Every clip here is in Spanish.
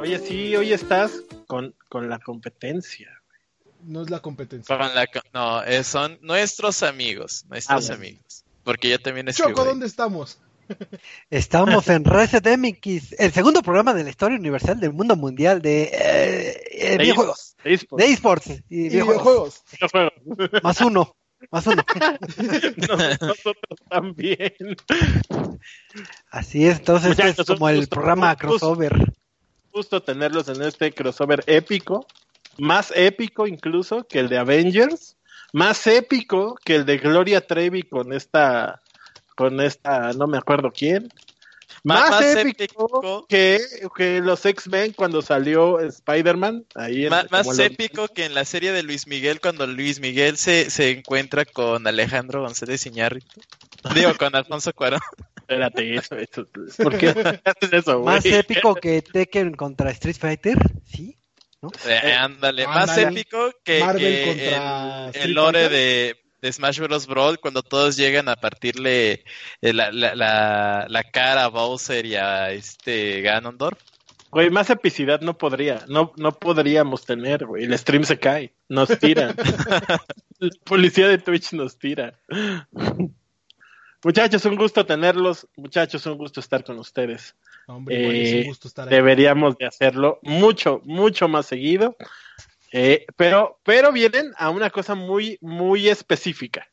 Oye, sí, hoy estás con, con la competencia. No es la competencia. Con la co- no, eh, son nuestros amigos, nuestros Ah, amigos. Porque yo también escribo. Choco. ¿dónde estamos? Estamos en Reset MX, el segundo programa de la historia universal del mundo mundial de, eh, eh, De videojuegos, De esports. de esports y Y videojuegos. videojuegos. Más uno, más uno. Nos- Nosotros también. Así es, entonces este Muchachos, es como el programa crossover. Gusto tenerlos en este crossover épico. Más épico incluso que el de Avengers. Más épico que el de Gloria Trevi con esta. Con esta, no me acuerdo quién. Más, Más épico, épico. que, que los X-Men cuando salió Spider-Man. Más los- épico que en la serie de Luis Miguel cuando Luis Miguel se, se encuentra con Alejandro González Iñárritu. Digo, con Alfonso Cuarón. Espérate, eso, eso. ¿Por qué haces eso, güey? Más épico que Tekken contra Street Fighter, ¿sí? Eh, ándale, más Ándale. épico que, Marvel que contra el, lore de, de Smash Bros. Brawl cuando todos llegan a partirle eh, la, la, la, la cara a Bowser y a este Ganondorf. Güey, más epicidad no podría, no, no podríamos tener, güey. El stream se cae, nos tiran. La policía de Twitch nos tira. Muchachos, un gusto tenerlos. Muchachos, un gusto estar con ustedes. Hombre, Eh, un gusto estar aquí. Deberíamos de hacerlo mucho, mucho más seguido. Eh, pero, pero vienen a una cosa muy, muy específica.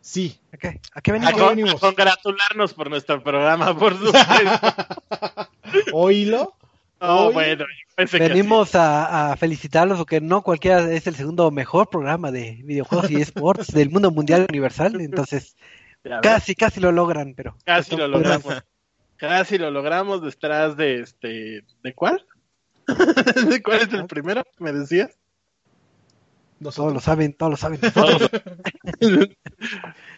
Sí. ¿A qué, a qué A, venimos? qué con- venimos? a congratularnos por nuestro programa, por supuesto. Oílo. No, Hoy bueno, yo pensé que Venimos a, a felicitarlos porque no cualquiera es el segundo mejor programa de videojuegos y esports del mundo mundial universal, entonces. Casi, casi lo logran, pero Casi lo logramos. Casi lo logramos detrás de este. ¿De cuál? ¿De cuál es el primero? ¿Me decías? Todos lo saben, todos lo saben.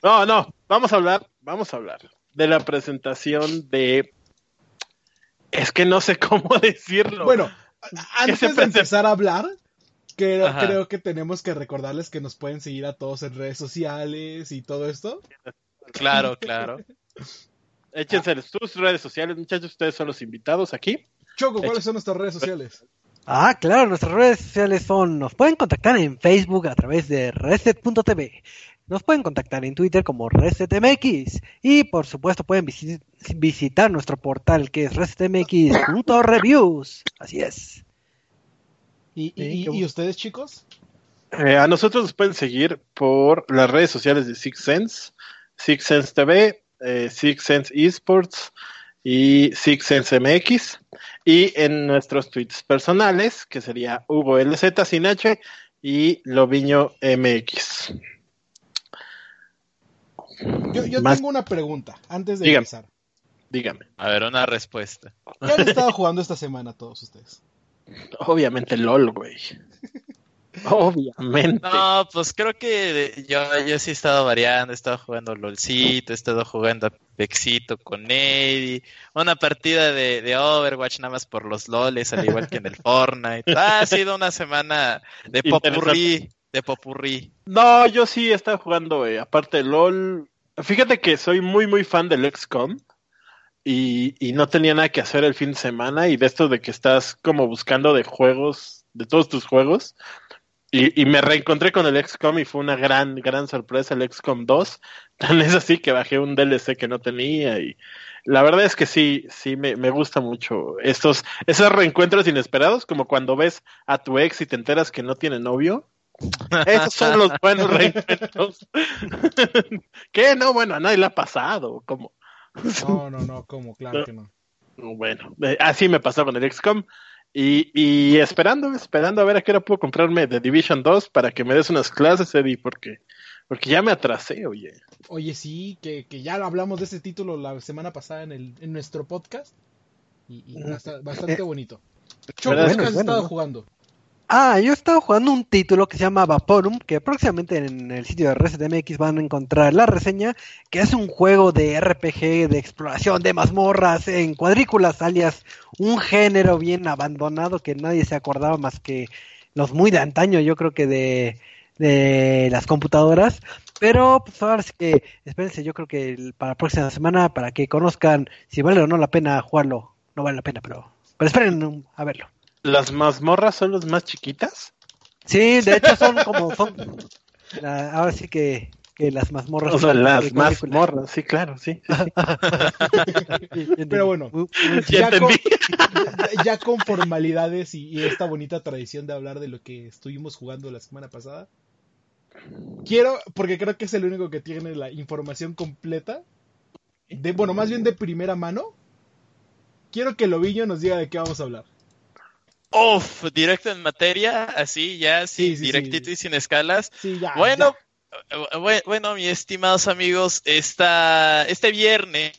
no, no. Vamos a hablar. Vamos a hablar de la presentación de. Es que no sé cómo decirlo. Bueno, antes de empezar a hablar, creo, Ajá. creo que tenemos que recordarles que nos pueden seguir a todos en redes sociales y todo esto. Claro, claro. échense sus redes sociales, muchachos. Ustedes son los invitados aquí. Choco, ¿cuáles son nuestras redes sociales? Ah, claro, nuestras redes sociales son, nos pueden contactar en Facebook a través de reset.tv, nos pueden contactar en Twitter como resetmx y por supuesto pueden visi- visitar nuestro portal que es resetmx.reviews. Así es. ¿Y, y ustedes, chicos? Eh, a nosotros nos pueden seguir por las redes sociales de Six Sense, Six Sense TV, eh, Six Sense Esports y Six Sense MX. Y en nuestros tweets personales, que sería Hugo LZ sin H y Loviño MX. Yo, yo Más- tengo una pregunta antes de Dígame. empezar. Dígame. A ver, una respuesta. ¿Qué han estado jugando esta semana todos ustedes? Obviamente LOL, güey. Obviamente. No, pues creo que yo, yo sí he estado variando, he estado jugando LOLcito, he estado jugando Apexito con Eddie, una partida de, de Overwatch nada más por los LOLes, al igual que en el Fortnite. Ha sido una semana de popurrí, de popurrí. No, yo sí he estado jugando, eh, aparte de LOL. Fíjate que soy muy, muy fan del XCOM. Y, y no tenía nada que hacer el fin de semana. Y de esto de que estás como buscando de juegos, de todos tus juegos. Y, y me reencontré con el XCOM y fue una gran, gran sorpresa el XCOM 2. Tan es así que bajé un DLC que no tenía. Y la verdad es que sí, sí me, me gusta mucho estos, esos reencuentros inesperados, como cuando ves a tu ex y te enteras que no tiene novio. Esos son los buenos reencuentros. ¿Qué? No, bueno, a nadie le ha pasado. Como, No, no, no, ¿cómo? Claro que no. bueno, eh, así me pasó con el XCOM. Y, y esperando, esperando a ver a qué hora puedo comprarme The Division 2 para que me des unas clases, Eddie, porque, porque ya me atrasé, oye. Oye, sí, que, que ya hablamos de ese título la semana pasada en, el, en nuestro podcast. Y, y basta- bastante bonito. Choco, ¿Verdad? ¿qué has bueno, estado ¿no? jugando? Ah, yo he estado jugando un título que se llama Vaporum, que próximamente en el sitio de ResetMX van a encontrar la reseña, que es un juego de RPG, de exploración, de mazmorras, en cuadrículas, alias un género bien abandonado que nadie se acordaba más que los muy de antaño, yo creo que de, de las computadoras. Pero pues ahora sí que espérense, yo creo que para la próxima semana, para que conozcan si vale o no la pena jugarlo, no vale la pena, pero, pero esperen a verlo. ¿Las mazmorras son las más chiquitas? Sí, de hecho son como son la- ahora sí que, que las mazmorras O sea, son las mazmorras, sí, claro, sí. Pero bueno. Ya Ya con, ya- formalidades y, y esta bonita tradición de hablar de lo que estuvimos jugando la semana pasada. Quiero, porque creo que es el único que tiene la información completa. De, bueno, más bien de primera mano. Quiero que Lobillo nos diga de qué vamos a hablar. Uf, directo en materia, así ya, Sí, sí, sí, directito sí. y sin escalas. Sí, ya. Bueno, eh, bue- bueno, mis estimados amigos, esta, este viernes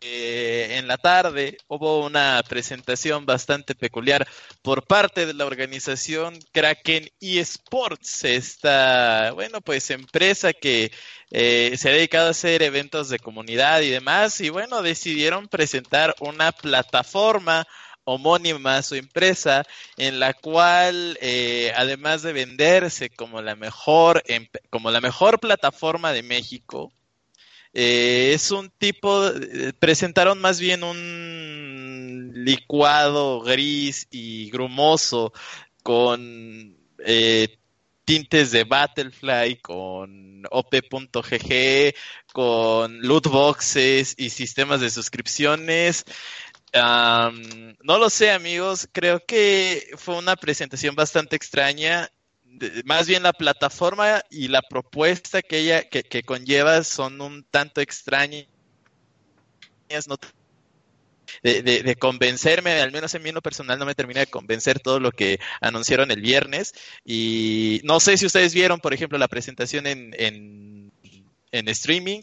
eh, en la tarde hubo una presentación bastante peculiar por parte de la organización Kraken eSports, esta, bueno, pues empresa que eh, se ha dedicado a hacer eventos de comunidad y demás, y bueno, decidieron presentar una plataforma homónima su empresa en la cual eh, además de venderse como la mejor como la mejor plataforma de México eh, es un tipo eh, presentaron más bien un licuado gris y grumoso con tintes de Battlefly con op.gg con loot boxes y sistemas de suscripciones No lo sé, amigos. Creo que fue una presentación bastante extraña. De- más bien la plataforma y la propuesta que ella que, que conlleva son un tanto extrañas. No de, de- de convencerme, al menos en mí en lo personal no me termina de convencer todo lo que anunciaron el viernes. Y no sé si ustedes vieron, por ejemplo, la presentación en, en, en streaming.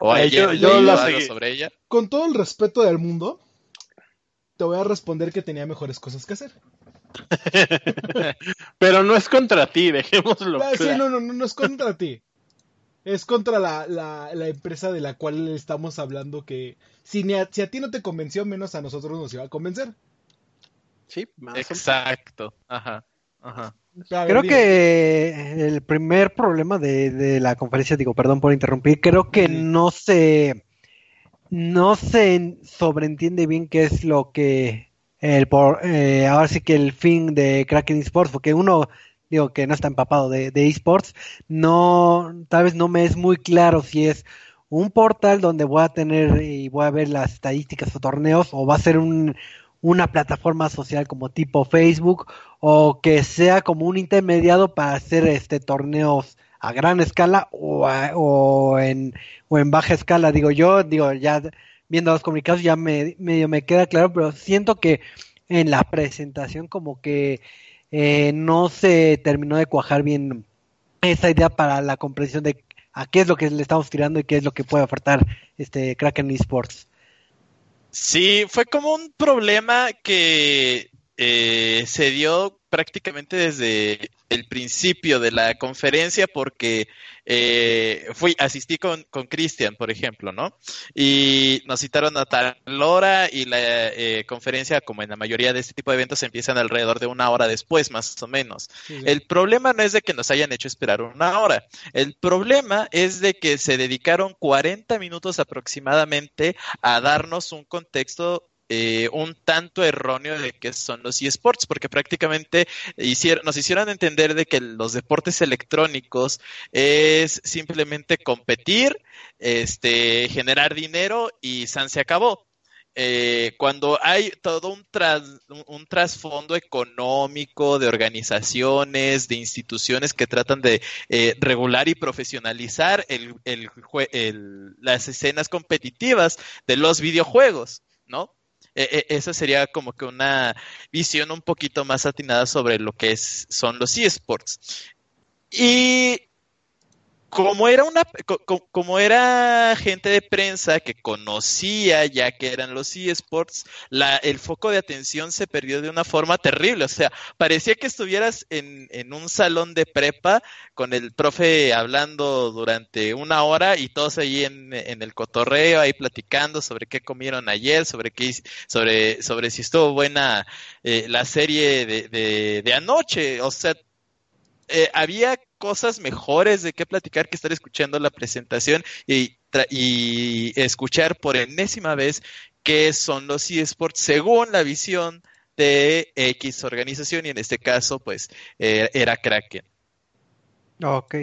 O Eh, ayer yo- la seguí. sobre ella. Con todo el respeto del mundo, te voy a responder que tenía mejores cosas que hacer. Pero no es contra ti, dejémoslo Ah, sí, claro. no, no, no, no es contra ti. Es contra la, la, la empresa de la cual estamos hablando que si, ni a, si a ti no te convenció, menos a nosotros nos iba a convencer. Sí, más o menos. Exacto. Ajá. A ver, Creo dime. que el primer problema de, de la conferencia, digo, perdón por interrumpir, creo que Sí. no se no se sobreentiende bien qué es lo que el por eh, ahora sí que el fin de Kraken Esports, porque uno digo que no está empapado de, de esports, no tal vez no me es muy claro si es un portal donde voy a tener y voy a ver las estadísticas o torneos o va a ser un, una plataforma social como tipo Facebook o que sea como un intermediado para hacer este torneos a gran escala o, a- o en o en baja escala digo yo digo ya viendo los comunicados ya me medio me queda claro pero siento que en la presentación como que eh, no se terminó de cuajar bien esa idea para la comprensión de a qué es lo que le estamos tirando y qué es lo que puede ofertar este Kraken Esports. Sí, fue como un problema que eh, se dio prácticamente desde el principio de la conferencia porque eh, fui, asistí con, con Cristian, por ejemplo, ¿no? Y nos citaron a tal hora y la eh, conferencia, como en la mayoría de este tipo de eventos, empiezan alrededor de una hora después, más o menos. Sí, sí. El problema no es de que nos hayan hecho esperar una hora. El problema es de que se dedicaron 40 minutos aproximadamente a darnos un contexto eh, un tanto erróneo de qué son los eSports, porque prácticamente nos hicieron entender de que los deportes electrónicos es simplemente competir, este, generar dinero y San se acabó. Eh, cuando hay todo un, tras, un, trasfondo económico de organizaciones, de instituciones que tratan de eh, regular y profesionalizar el, las escenas competitivas de los videojuegos, ¿no? Eh, esa sería como que una visión un poquito más atinada sobre lo que son los eSports. Y como era una como era gente de prensa que conocía ya que eran los eSports, la, el foco de atención se perdió de una forma terrible. O sea, parecía que estuvieras en, en un salón de prepa con el profe hablando durante una hora y todos ahí en, en el cotorreo, ahí platicando sobre qué comieron ayer, sobre qué sobre, sobre si estuvo buena eh, la serie de, de, de anoche. O sea, eh, había cosas mejores de qué platicar que estar escuchando la presentación y, escuchar por enésima vez qué son los eSports según la visión de X organización y en este caso pues eh, era Kraken. Ok.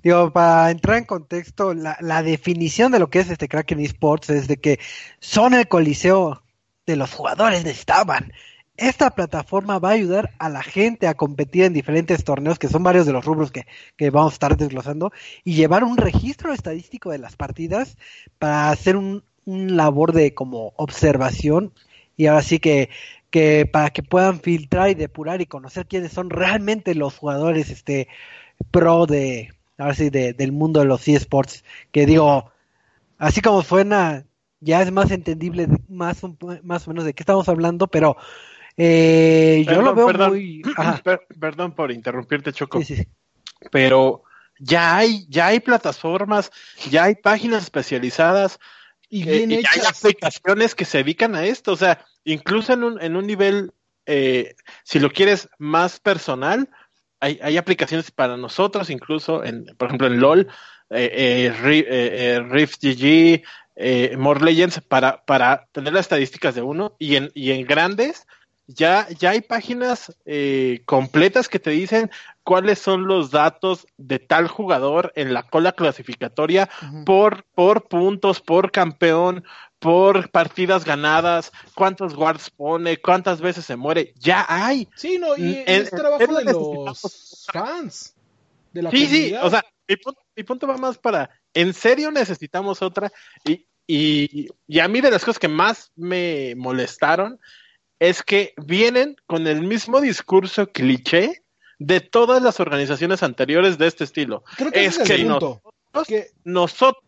Digo, para entrar en contexto, la, la, definición de lo que es este Kraken eSports es de que son el coliseo de los jugadores necesitaban esta plataforma va a ayudar a la gente a competir en diferentes torneos, que son varios de los rubros que, que vamos a estar desglosando, y llevar un registro estadístico de las partidas para hacer un, un labor de como observación y ahora sí que, que para que puedan filtrar y depurar y conocer quiénes son realmente los jugadores este pro de ahora sí de, del mundo de los eSports que digo así como suena ya es más entendible más más o menos de qué estamos hablando pero eh, perdón, yo lo veo perdón, muy. per, perdón por interrumpirte, Choco. Sí, sí. Pero ya hay, ya hay plataformas, ya hay páginas especializadas y, bien y hechas. hay aplicaciones que se dedican a esto. O sea, incluso en un, en un nivel, eh, si lo quieres más personal, hay, hay aplicaciones para nosotros, incluso, en, por ejemplo, en LOL, eh, eh, Rift GG, eh, More Legends, para, para tener las estadísticas de uno, y en, y en grandes, ya, ya hay páginas eh, completas que te dicen cuáles son los datos de tal jugador en la cola clasificatoria uh -huh. por, por puntos, por campeón, por partidas ganadas, cuántos guards pone, cuántas veces se muere. Ya hay. Sí, no, y en, es trabajo de los fans. De la sí, comunidad. sí, o sea, mi punto, mi punto va más para, en serio necesitamos otra. Y, y, y a mí de las cosas que más me molestaron es que vienen con el mismo discurso cliché de todas las organizaciones anteriores de este estilo. Creo que es, es que nosotros, que... nosotros,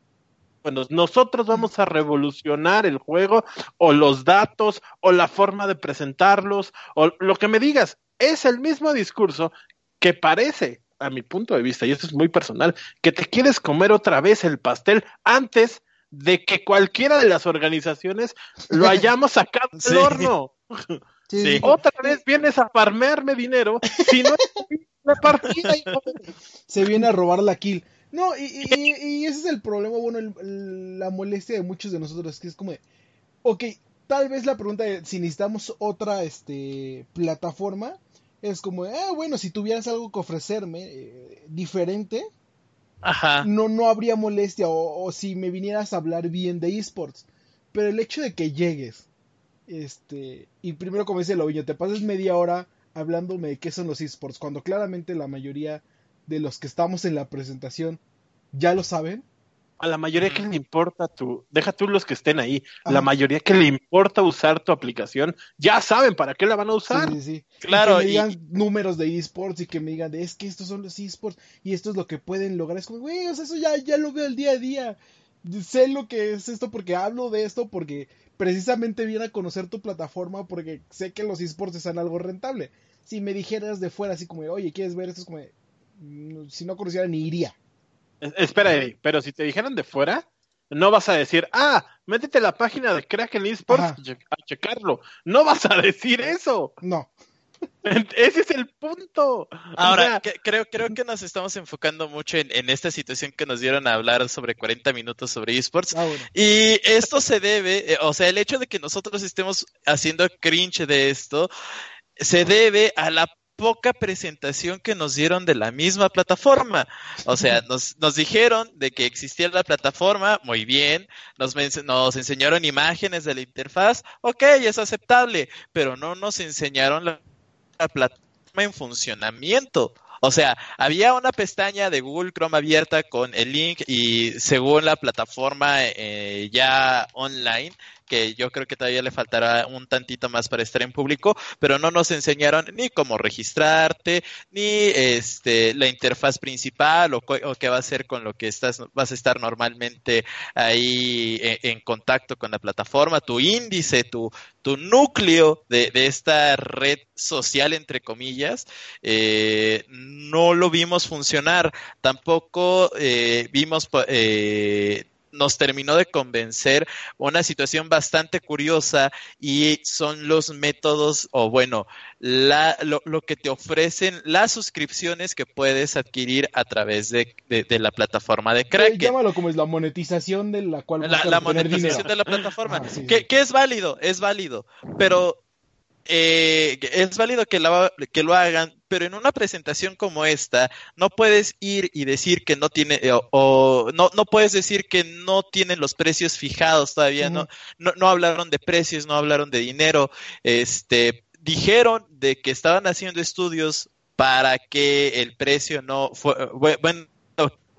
bueno, nosotros vamos a revolucionar el juego o los datos o la forma de presentarlos o lo que me digas. Es el mismo discurso que parece, a mi punto de vista, y esto es muy personal, que te quieres comer otra vez el pastel antes de que cualquiera de las organizaciones lo hayamos sacado del sí. horno. Sí, sí. Otra vez vienes a farmearme dinero, si no la partida. Y... Se viene a robar la kill. No, y, y, y ese es el problema, bueno, el, la molestia de muchos de nosotros, que es como, de, ok, tal vez la pregunta de si necesitamos otra este, plataforma es como, ah, bueno, si tuvieras algo que ofrecerme eh, diferente, Ajá. No, no habría molestia o, o, si me vinieras a hablar bien de esports. Pero el hecho de que llegues, este, y primero como dice Loviño, te pases media hora hablándome de qué son los esports, cuando claramente la mayoría de los que estamos en la presentación ya lo saben. A la mayoría que le importa tu, deja tú los que estén ahí, Ajá. la mayoría que le importa usar tu aplicación, ya saben para qué la van a usar. Sí, sí, sí. Claro. Y que me digan y... números de esports y que me digan, de, es que estos son los esports y esto es lo que pueden lograr. Es como, güey, o sea, eso ya, ya lo veo el día a día. Sé lo que es esto porque hablo de esto, porque precisamente viene a conocer tu plataforma, porque sé que los esports están algo rentable. Si me dijeras de fuera así como, oye, ¿quieres ver esto? Es como, mm, si no conociera ni iría. Espera, Eddie, pero si te dijeran de fuera, no vas a decir, ah, métete a la página de Kraken Esports Ajá. a checarlo. No vas a decir eso. No. Ese es el punto. Ahora, o sea, que, creo, creo que nos estamos enfocando mucho en, en, esta situación que nos dieron a hablar sobre 40 minutos sobre esports. Ah, bueno. Y esto se debe, eh, o sea, el hecho de que nosotros estemos haciendo cringe de esto, se debe a la poca presentación que nos dieron de la misma plataforma. O sea, nos, nos dijeron de que existía la plataforma, muy bien, nos, nos enseñaron imágenes de la interfaz, ok, es aceptable, pero no nos enseñaron la, la plataforma en funcionamiento. O sea, había una pestaña de Google Chrome abierta con el link y según la plataforma eh, ya online que yo creo que todavía le faltará un tantito más para estar en público, pero no nos enseñaron ni cómo registrarte, ni este la interfaz principal o, qué va a hacer con lo que estás vas a estar normalmente ahí en, contacto con la plataforma, tu índice, tu, tu núcleo de, esta red social, entre comillas, eh, no lo vimos funcionar. Tampoco eh, vimos eh, nos terminó de convencer una situación bastante curiosa y son los métodos o bueno, la, lo, que te ofrecen las suscripciones que puedes adquirir a través de, la plataforma de Kraken. Llámalo como es la monetización de la cual la, la monetización de la plataforma, ah, que, que es válido, es válido, pero eh, es válido que, que lo hagan, pero en una presentación como esta no puedes ir y decir que no tiene eh, o, no, no puedes decir que no tienen los precios fijados todavía, no, no, no hablaron de precios, no hablaron de dinero, este dijeron de que estaban haciendo estudios para que el precio no fue, bueno,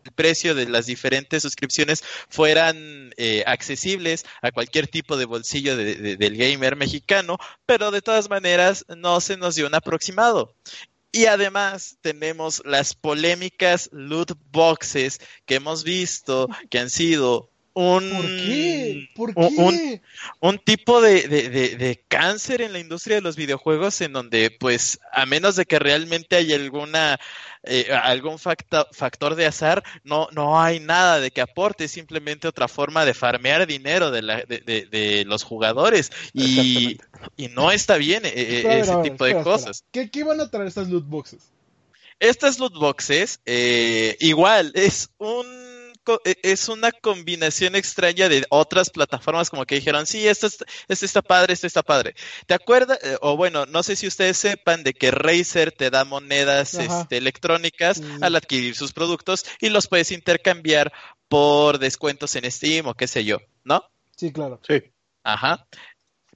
el precio de las diferentes suscripciones fueran eh, accesibles a cualquier tipo de bolsillo del gamer mexicano, pero de todas maneras no se nos dio un aproximado. Y además tenemos las polémicas loot boxes que hemos visto que han sido un, ¿Por qué? ¿Por qué? Un, tipo de, de, cáncer en la industria de los videojuegos en donde, pues, a menos de que realmente haya alguna eh, algún factor de azar, no, no hay nada de que aporte, simplemente otra forma de farmear dinero de, la, de, los jugadores y, y, no está bien eh, eh, ese tipo de cosas. ¿Qué, ¿Qué van a traer estas loot boxes? Estas loot boxes, igual, es un es una combinación extraña de otras plataformas como que dijeron, sí, esto, está padre, esto está padre. ¿Te acuerdas? Eh, o bueno, no sé si ustedes sepan de que Razer te da monedas este, electrónicas al adquirir sus productos y los puedes intercambiar por descuentos en Steam o qué sé yo, ¿no? Sí, claro. Sí. Ajá.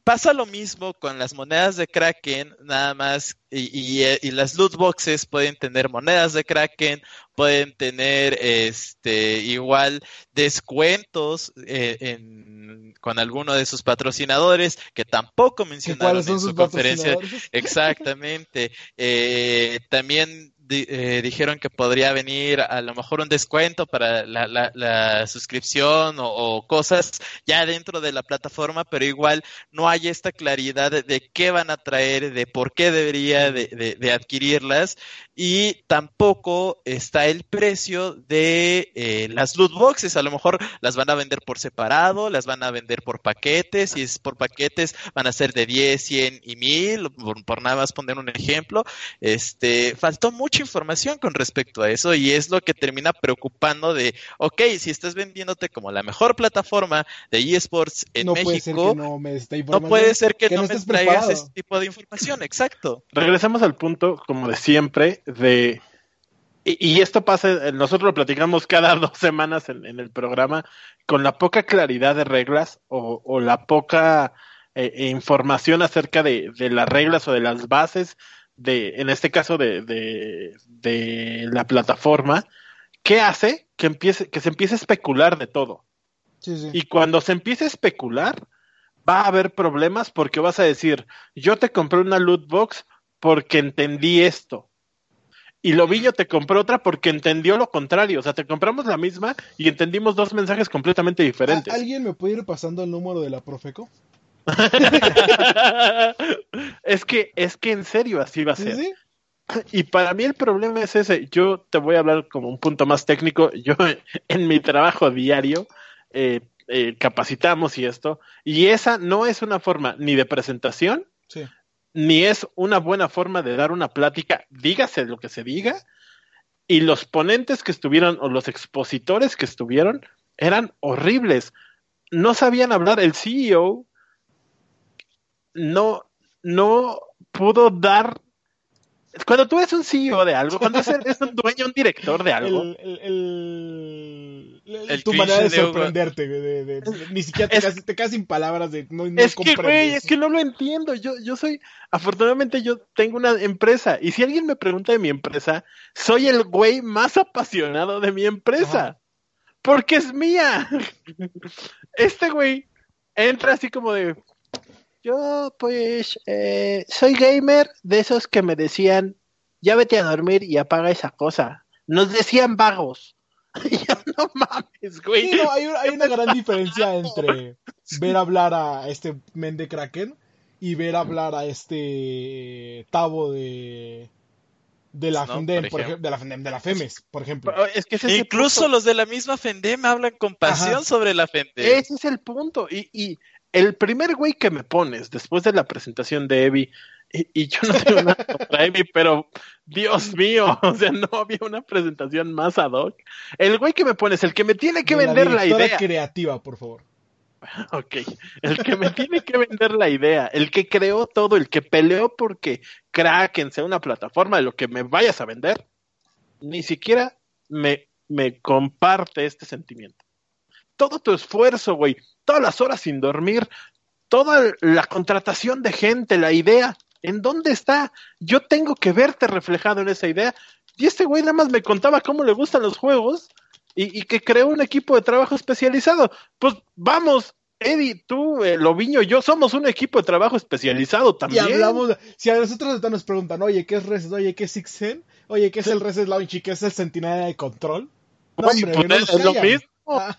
Pasa lo mismo con las monedas de Kraken, nada más, y, y, las loot boxes pueden tener monedas de Kraken, pueden tener este igual descuentos eh, con alguno de sus patrocinadores que tampoco mencionaron en su conferencia. Exactamente. Eh, también eh, dijeron que podría venir a lo mejor un descuento para la, la, suscripción o, cosas ya dentro de la plataforma, pero igual no hay esta claridad de, qué van a traer, de por qué debería de, de, adquirirlas y tampoco está el precio de eh, las loot boxes. A lo mejor las van a vender por separado, las van a vender por paquetes, y es por paquetes van a ser de 10, 100 y 1000, por, por nada más poner un ejemplo. Este, faltó mucho información con respecto a eso y es lo que termina preocupando de, ok, si estás vendiéndote como la mejor plataforma de eSports en México, no, puede ser que no, me traigas ese tipo de información, exacto. Regresamos al punto, como de siempre, de... Y, esto pasa, nosotros lo platicamos cada dos semanas en, el programa, con la poca claridad de reglas o, la poca eh, información acerca de, de, las reglas o de las bases de, en este caso de, de, la plataforma, ¿qué hace? Que, empiece, que se empiece a especular de todo. Y cuando se empiece a especular, va a haber problemas porque vas a decir, yo te compré una loot box porque entendí esto. Y Lobillo te compró otra porque entendió lo contrario. O sea, te compramos la misma y entendimos dos mensajes completamente diferentes. ¿Alguien me puede ir pasando el número de la Profeco? es que, es que en serio así va a ser. Y para mí el problema es ese. Yo te voy a hablar como un punto más técnico. Yo en mi trabajo diario eh, eh, capacitamos y esto. Y esa no es una forma ni de presentación, ni es una buena forma de dar una plática, dígase lo que se diga. Y los ponentes que estuvieron o los expositores que estuvieron eran horribles. No sabían hablar. El CEO no, no pudo dar. Cuando tú eres un CEO de algo, cuando eres un dueño, un director de algo. El, el, tu manera de sorprenderte, de, ni siquiera te, te sin palabras de no, Es que, güey, es que no lo entiendo. Yo, yo soy, afortunadamente, yo tengo una empresa. Y si alguien me pregunta de mi empresa, soy el güey más apasionado de mi empresa. Porque es mía. Este güey entra así como de, yo pues eh, soy gamer de esos que me decían, ya vete a dormir y apaga esa cosa. Nos decían vagos. Y yo, no mames, güey. Sí, no, hay, un- hay una gran diferencia entre ver hablar a este men de Kraken y ver hablar a este Tavo de de la Snow, Fendem, por ejemplo. de la Fendem, de la Femes, por ejemplo. Es que ese Incluso punto. los de la misma Fendem hablan con pasión Ajá. sobre la Fendem. Ese es el punto. Y, y el primer güey que me pones después de la presentación de Evi, y, y yo no tengo nada contra Evi, pero Dios mío, o sea, no había una presentación más ad hoc. El güey que me pones, el que me tiene que De vender la idea. creativa, por favor. Ok, el que me tiene que vender la idea, el que creó todo, el que peleó porque Kraken sea una plataforma de lo que me vayas a vender, ni siquiera me, me comparte este sentimiento. Todo tu esfuerzo, güey, todas las horas sin dormir, toda la contratación de gente, la idea, ¿en dónde está? Yo tengo que verte reflejado en esa idea. Y este güey nada más me contaba cómo le gustan los juegos y, y que creó un equipo de trabajo especializado. Pues vamos, Eddie, tú, eh, Loviño, yo somos un equipo de trabajo especializado Y también. hablamos, si a nosotros nos preguntan, oye, ¿qué es Reset? Oye, ¿qué es Sixen? Oye, ¿qué es el Reset Launch y qué es el Centinela de Control? No, Güey, hombre, pues no es, nos es lo callan. mismo.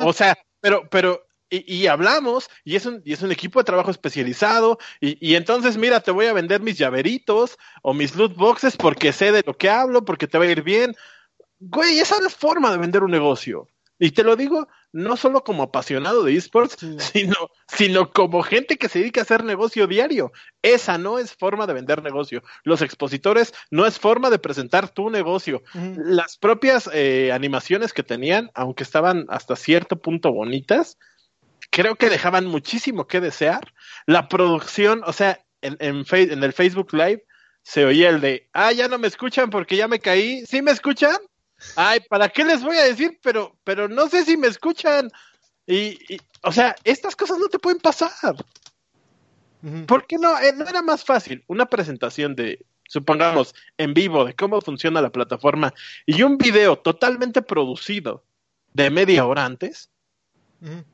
O sea, pero, pero, y, y hablamos, y es, un, y es un equipo de trabajo especializado, y, y entonces, mira, te voy a vender mis llaveritos o mis loot boxes porque sé de lo que hablo, porque te va a ir bien. Güey, esa no es forma de vender un negocio. Y te lo digo no solo como apasionado de esports, Sí. sino, sino como gente que se dedica a hacer negocio diario. Esa no es forma de vender negocio. Los expositores no es forma de presentar tu negocio las propias eh, animaciones que tenían, aunque estaban hasta cierto punto bonitas, creo que dejaban muchísimo que desear. La producción, o sea, en, en, en el Facebook Live se oía el de, ah, ya no me escuchan porque ya me caí. ¿Sí me escuchan? Ay, ¿para qué les voy a decir? Pero, pero no sé si me escuchan. Y, y, o sea, estas cosas no te pueden pasar. Ujú. ¿Por qué no? Eh, ¿No era más fácil una presentación de, supongamos, en vivo de cómo funciona la plataforma y un video totalmente producido de media hora antes?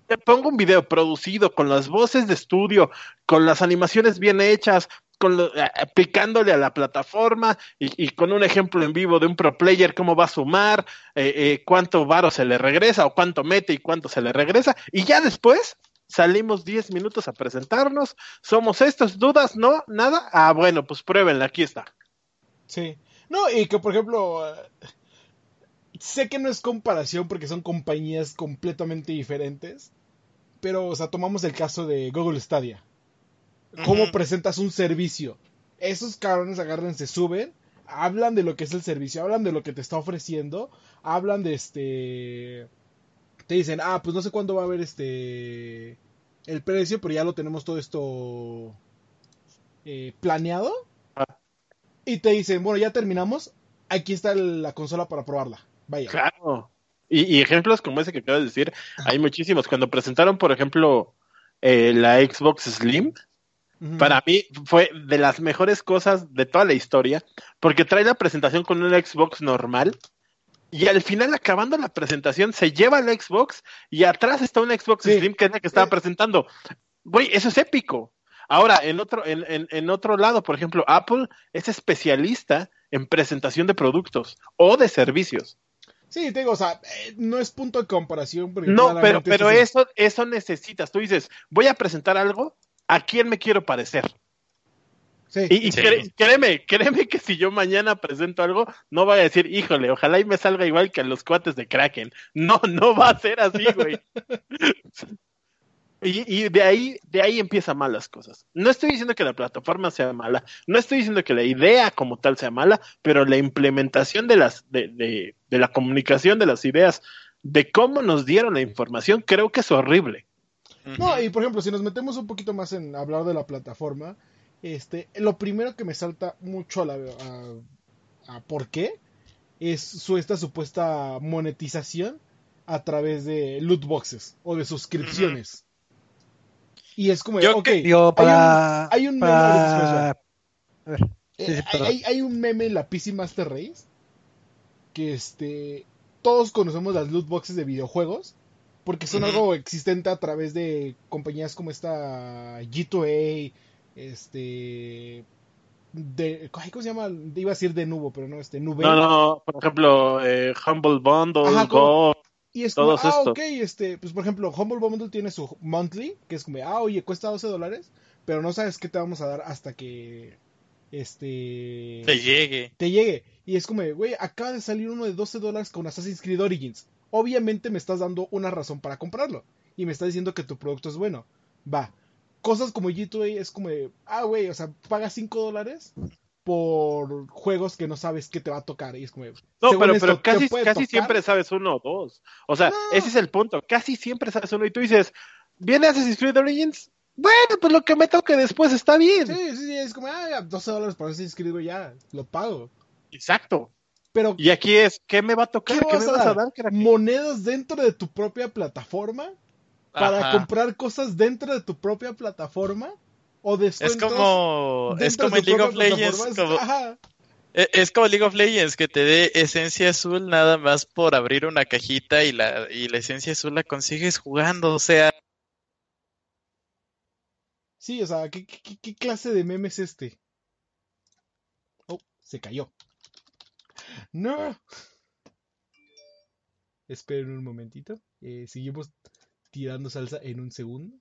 Te pongo un video producido con las voces de estudio, con las animaciones bien hechas, con lo- eh, aplicándole a la plataforma y, y con un ejemplo en vivo de un pro player, cómo va a sumar, eh, eh, cuánto varo se le regresa o cuánto mete y cuánto se le regresa. Y ya después salimos 10 minutos a presentarnos. Somos estas dudas, ¿no? Nada. Ah, bueno, pues pruébenla, aquí está. Sí. No, y que por ejemplo, eh, sé que no es comparación porque son compañías completamente diferentes, pero, o sea, tomamos el caso de Google Stadia. ¿Cómo presentas un servicio? Esos cabrones agarran, se suben, hablan de lo que es el servicio, hablan de lo que te está ofreciendo, hablan de este... Te dicen, ah, pues no sé cuándo va a haber este... El precio, pero ya lo tenemos todo esto eh, planeado. Ah. Y te dicen, bueno, ya terminamos, aquí está la consola para probarla. Vaya. Claro. Y, y ejemplos como ese que acabas de decir, hay muchísimos. Cuando presentaron, por ejemplo, eh, la Xbox Slim, para mí fue de las mejores cosas de toda la historia, porque trae la presentación con un Xbox normal. Y al final, acabando la presentación, se lleva el Xbox y atrás está un Xbox Sí. Slim que es la que estaba presentando. Güey, eso es épico. Ahora, en otro, en, en, en otro lado, por ejemplo, Apple es especialista en presentación de productos o de servicios. Sí, te digo, o sea, eh, no es punto de comparación. Porque No, pero, pero eso, eso necesitas. Tú dices, voy a presentar algo, ¿a quién me quiero parecer? Sí. Y, y Sí. cre- créeme, créeme que si yo mañana presento algo, no voy a decir, híjole, ojalá y me salga igual que a los cuates de Kraken. No, no va a ser así, güey. Y, y de ahí, de ahí empiezan mal las cosas. No estoy diciendo que la plataforma sea mala, no estoy diciendo que la idea como tal sea mala, pero la implementación de las, de, de, de la comunicación de las ideas, de cómo nos dieron la información, creo que es horrible. No, y por ejemplo, si nos metemos un poquito más en hablar de la plataforma, este, lo primero que me salta mucho a la a, a por qué es su esta supuesta monetización a través de loot boxes o de suscripciones. Y es como, Yo ok, que- Digo, para. hay un meme para- A ver, eh, sí, hay, hay- hay un meme en la PC Master Race que este todos conocemos las loot boxes de videojuegos porque son algo existente a través de compañías como esta G2A, este de ¿cómo se llama? Iba a decir de Nubo, pero no, este Nube. No, no, por ejemplo, eh, Humble Bundle, Ajá, como- Go, Y es como, ah, estos. ok, este, pues por ejemplo, Humble Bundle tiene su monthly, que es como, ah, oye, cuesta 12 dólares, pero no sabes qué te vamos a dar hasta que, este, Te llegue. te llegue. Y es como, güey, acaba de salir uno de 12 dólares con Assassin's Creed Origins. Obviamente me estás dando una razón para comprarlo. Y me estás diciendo que tu producto es bueno. Va. Cosas como G2A es como de, ah, güey, o sea, pagas 5 dólares por juegos que no sabes qué te va a tocar. Y es como, No, pero, esto, pero ¿te casi, casi tocar? siempre sabes uno o dos. O sea, No. ese es el punto. Casi siempre sabes uno y tú dices, ¿viene Assassin's Creed Origins? Bueno, pues lo que me toque después está bien. Sí, sí, sí, es como, ah, ya, 12 dólares para Assassin's Creed, güey, ya, lo pago. Exacto. Pero, Y aquí es, ¿qué me va a ¿qué tocar? ¿Qué, vas me a vas dar? a dar? crack? ¿Monedas dentro de tu propia plataforma? ¿Para Ajá. comprar cosas dentro de tu propia plataforma? ¿O Es descuentos como, es como de en tu League of Legends, como- e- es como League of Legends que te dé esencia azul nada más por abrir una cajita y la, y la esencia azul la consigues jugando, o sea, Sí, o sea, ¿qué, qué- qué- qué clase de meme es este? Oh, se cayó. No. Esperen un momentito. Eh, seguimos tirando salsa en un segundo.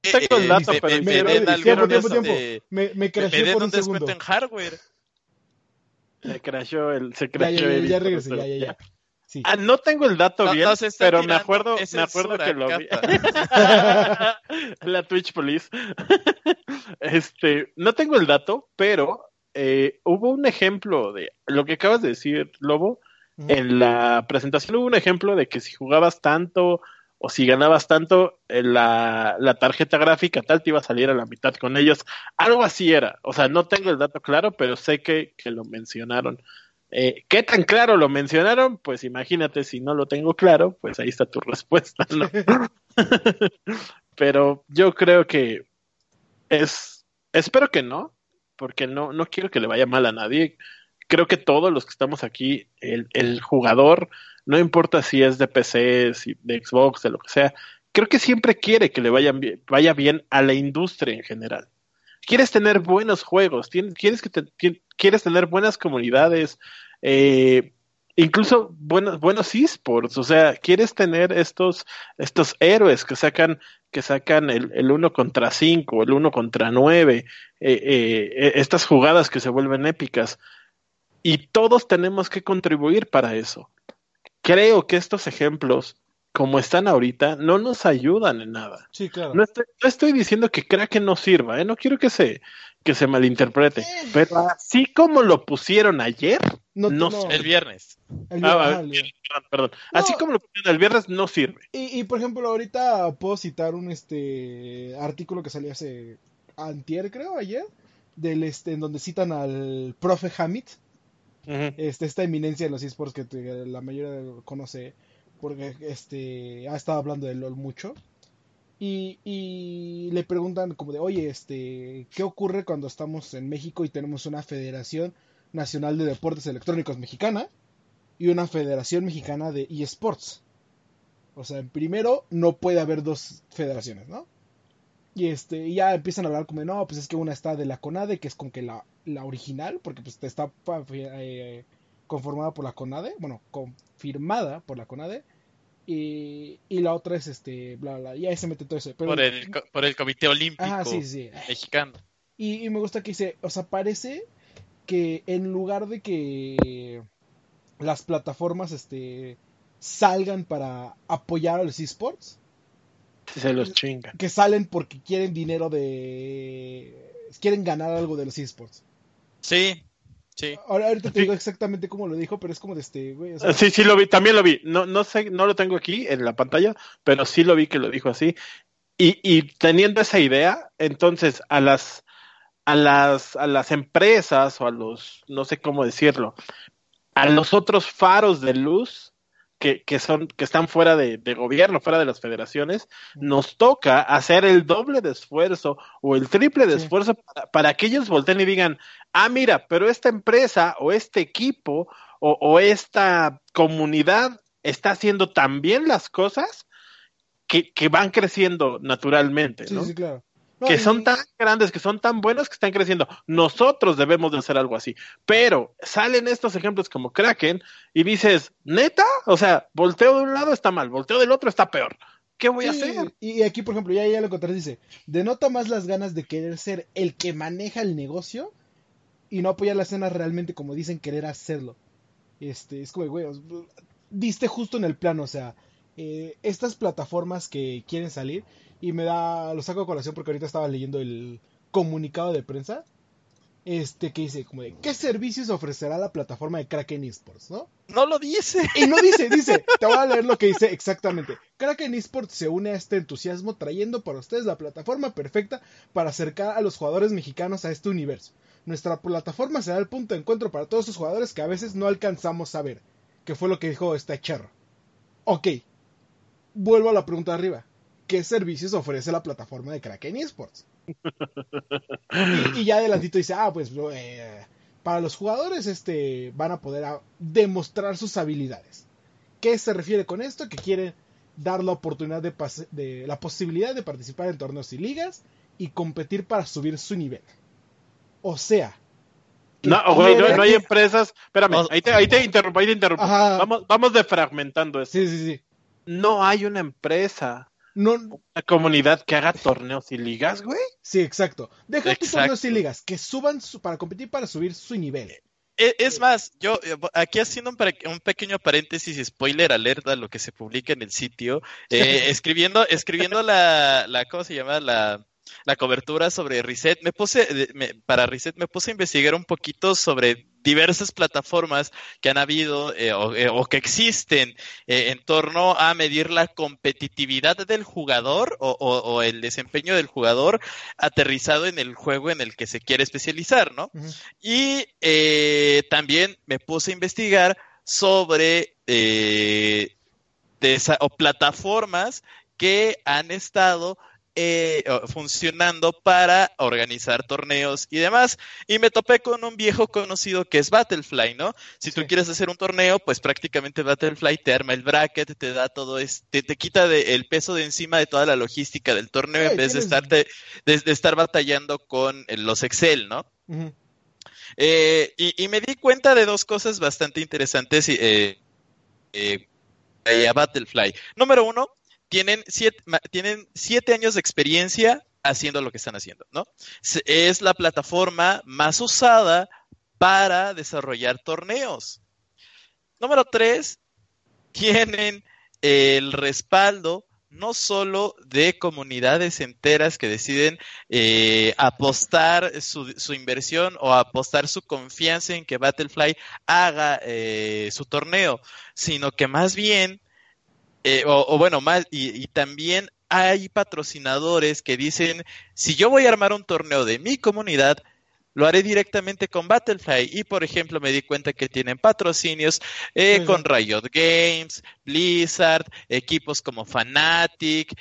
Tengo el eh, dato, me- pero me- me hicieron- den algún tiempo, eso. tiempo. este, Me, me me- me crashé por un un segundo. en hardware. Se crashó el, se Ya, crashó ya, ya, el ya regresé, ya, ya, ya. Sí. Ah, no tengo el dato No- bien, pero me acuerdo, me acuerdo que lo vi. La Twitch Police. este, no tengo el dato, pero eh, hubo un ejemplo de lo que acabas de decir, Lobo. En la presentación hubo un ejemplo de que si jugabas tanto o si ganabas tanto, eh, la, la tarjeta gráfica tal te iba a salir a la mitad con ellos. Algo así era. O sea, no tengo el dato claro, pero sé que, que lo mencionaron. Eh, ¿Qué tan claro lo mencionaron? Pues imagínate, si no lo tengo claro, pues ahí está tu respuesta, ¿no? pero yo creo que es, espero que no, porque no, no quiero que le vaya mal a nadie. Creo que todos los que estamos aquí, el, jugador, no importa si es de PC, si de Xbox, de lo que sea, creo que siempre quiere que le vaya bien a la industria en general. Quieres tener buenos juegos, quieres, que quieres tener buenas comunidades, eh, incluso buenos, buenos esports, o sea, quieres tener estos, estos héroes que sacan, que sacan el, el uno contra cinco, el uno contra nueve, eh, eh, eh, estas jugadas que se vuelven épicas. Y todos tenemos que contribuir para eso. Creo que estos ejemplos, como están ahorita, no nos ayudan en nada. Sí, claro. No estoy, no estoy diciendo que Kraken no sirva, ¿eh? no quiero que se, que se malinterprete, pero así como lo pusieron ayer, No, no no, El viernes. el- Ah, ajá, ah, el- perdón, perdón. así como lo pusieron el viernes, no sirve. Y, y, por ejemplo, ahorita puedo citar un este artículo que salió hace antier, creo, ayer, del este en donde citan al profe Hamid, este esta eminencia en los esports que te- la mayoría conoce porque este ha estado hablando de LOL mucho. Y, y le preguntan como de, oye, este, ¿qué ocurre cuando estamos en México y tenemos una Federación Nacional de Deportes Electrónicos Mexicana y una Federación Mexicana de eSports? O sea, primero no puede haber dos federaciones, ¿no? Y este, y ya empiezan a hablar como de, no, pues es que una está de la CONADE, que es como que la, la original, porque pues está pa- eh, conformada por la CONADE, bueno, confirmada por la CONADE, y, y la otra es este, bla, bla, y ahí se mete todo eso. Pero, Por el, por el Comité Olímpico Ajá, sí, sí. Mexicano. Y, y me gusta que dice, o sea, parece que en lugar de que las plataformas este salgan para apoyar a los esports, se los chingan. que salen porque quieren dinero de quieren ganar algo de los esports. Sí, sí. Ahora ahorita te Sí. digo exactamente cómo lo dijo, pero es como de este, güey, o sea, Sí, sí lo vi, también lo vi. No, no sé, no lo tengo aquí en la pantalla, pero sí lo vi que lo dijo así. Y, y teniendo esa idea, entonces a las a las a las empresas o a los no sé cómo decirlo, a los otros faros de luz que, que son que están fuera de, de gobierno, fuera de las federaciones, nos toca hacer el doble de esfuerzo o el triple de Sí. esfuerzo para, para que ellos volteen y digan, ah, mira, pero esta empresa o este equipo o, o esta comunidad está haciendo tan bien las cosas que, que van creciendo naturalmente, Sí, ¿no? sí, claro. No, que y- son tan grandes, que son tan buenos que están creciendo. Nosotros debemos de hacer algo así. Pero salen estos ejemplos como Kraken y dices, neta, o sea, volteo de un lado está mal, volteo del otro está peor. ¿Qué voy a hacer? Y aquí, por ejemplo, ya, ya lo encontré, dice, denota más las ganas de querer ser el que maneja el negocio y no apoyar la escena realmente como dicen querer hacerlo. Este, es como, güey, diste justo en el plano, o sea, eh, estas plataformas que quieren salir, y me da, lo saco a colación porque ahorita estaba leyendo el comunicado de prensa, este, que dice, como de, ¿qué servicios ofrecerá la plataforma de Kraken Esports, no? No lo dice. Y no dice, dice, te voy a leer lo que dice exactamente. Kraken Esports se une a este entusiasmo trayendo para ustedes la plataforma perfecta para acercar a los jugadores mexicanos a este universo. Nuestra plataforma será el punto de encuentro para todos esos jugadores que a veces no alcanzamos a ver. Que fue lo que dijo este cherro. Ok, vuelvo a la pregunta de arriba. ¿Qué servicios ofrece la plataforma de Kraken Esports? Y, y ya adelantito dice, ah, pues eh, para los jugadores este, van a poder a- demostrar sus habilidades. ¿Qué se refiere con esto? Que quieren dar la oportunidad de, de la posibilidad de participar en torneos y ligas y competir para subir su nivel. O sea, No, güey, no, hay empresas. Espérame, ahí te, ahí te interrumpo, ahí te interrumpo. Vamos, vamos defragmentando esto. Sí, sí, sí. No hay una empresa, No, una comunidad que haga torneos y ligas, güey. sí, exacto. Deja tus Exacto. torneos y ligas, que suban su- para competir para subir su nivel. E- Es más, yo eh, aquí haciendo un pequeño paréntesis, spoiler alerta, lo que se publica en el sitio, eh, escribiendo, escribiendo la, la, ¿cómo se llama? La, la cobertura sobre Reset, me puse, me- para Reset me puse a investigar un poquito sobre diversas plataformas que han habido eh, o, eh, o que existen eh, en torno a medir la competitividad del jugador o, o- o el desempeño del jugador aterrizado en el juego en el que se quiere especializar, ¿no? Y eh, también me puse a investigar sobre eh, o plataformas que han estado eh, funcionando para organizar torneos y demás. Y me topé con un viejo conocido que es Battlefly, ¿no? Si tú Sí. quieres hacer un torneo, pues prácticamente Battlefly te arma el bracket, te da todo, este, te quita de- el peso de encima de toda la logística del torneo Sí, en vez de estarte, de, de estar batallando con los Excel, ¿no? Eh, y, y me di cuenta de dos cosas bastante interesantes eh, eh, eh, a Battlefly. Número uno, tienen siete, tienen siete años de experiencia haciendo lo que están haciendo, ¿no? Es la plataforma más usada para desarrollar torneos. Número tres, tienen el respaldo no solo de comunidades enteras que deciden eh, apostar su, su inversión o apostar su confianza en que Battlefly haga eh, su torneo, sino que más bien, eh, o, o bueno, más, y, y también hay patrocinadores que dicen, si yo voy a armar un torneo de mi comunidad, lo haré directamente con Battlefly. Y por ejemplo, me di cuenta que tienen patrocinios eh, con Riot Games, Blizzard, equipos como Fnatic,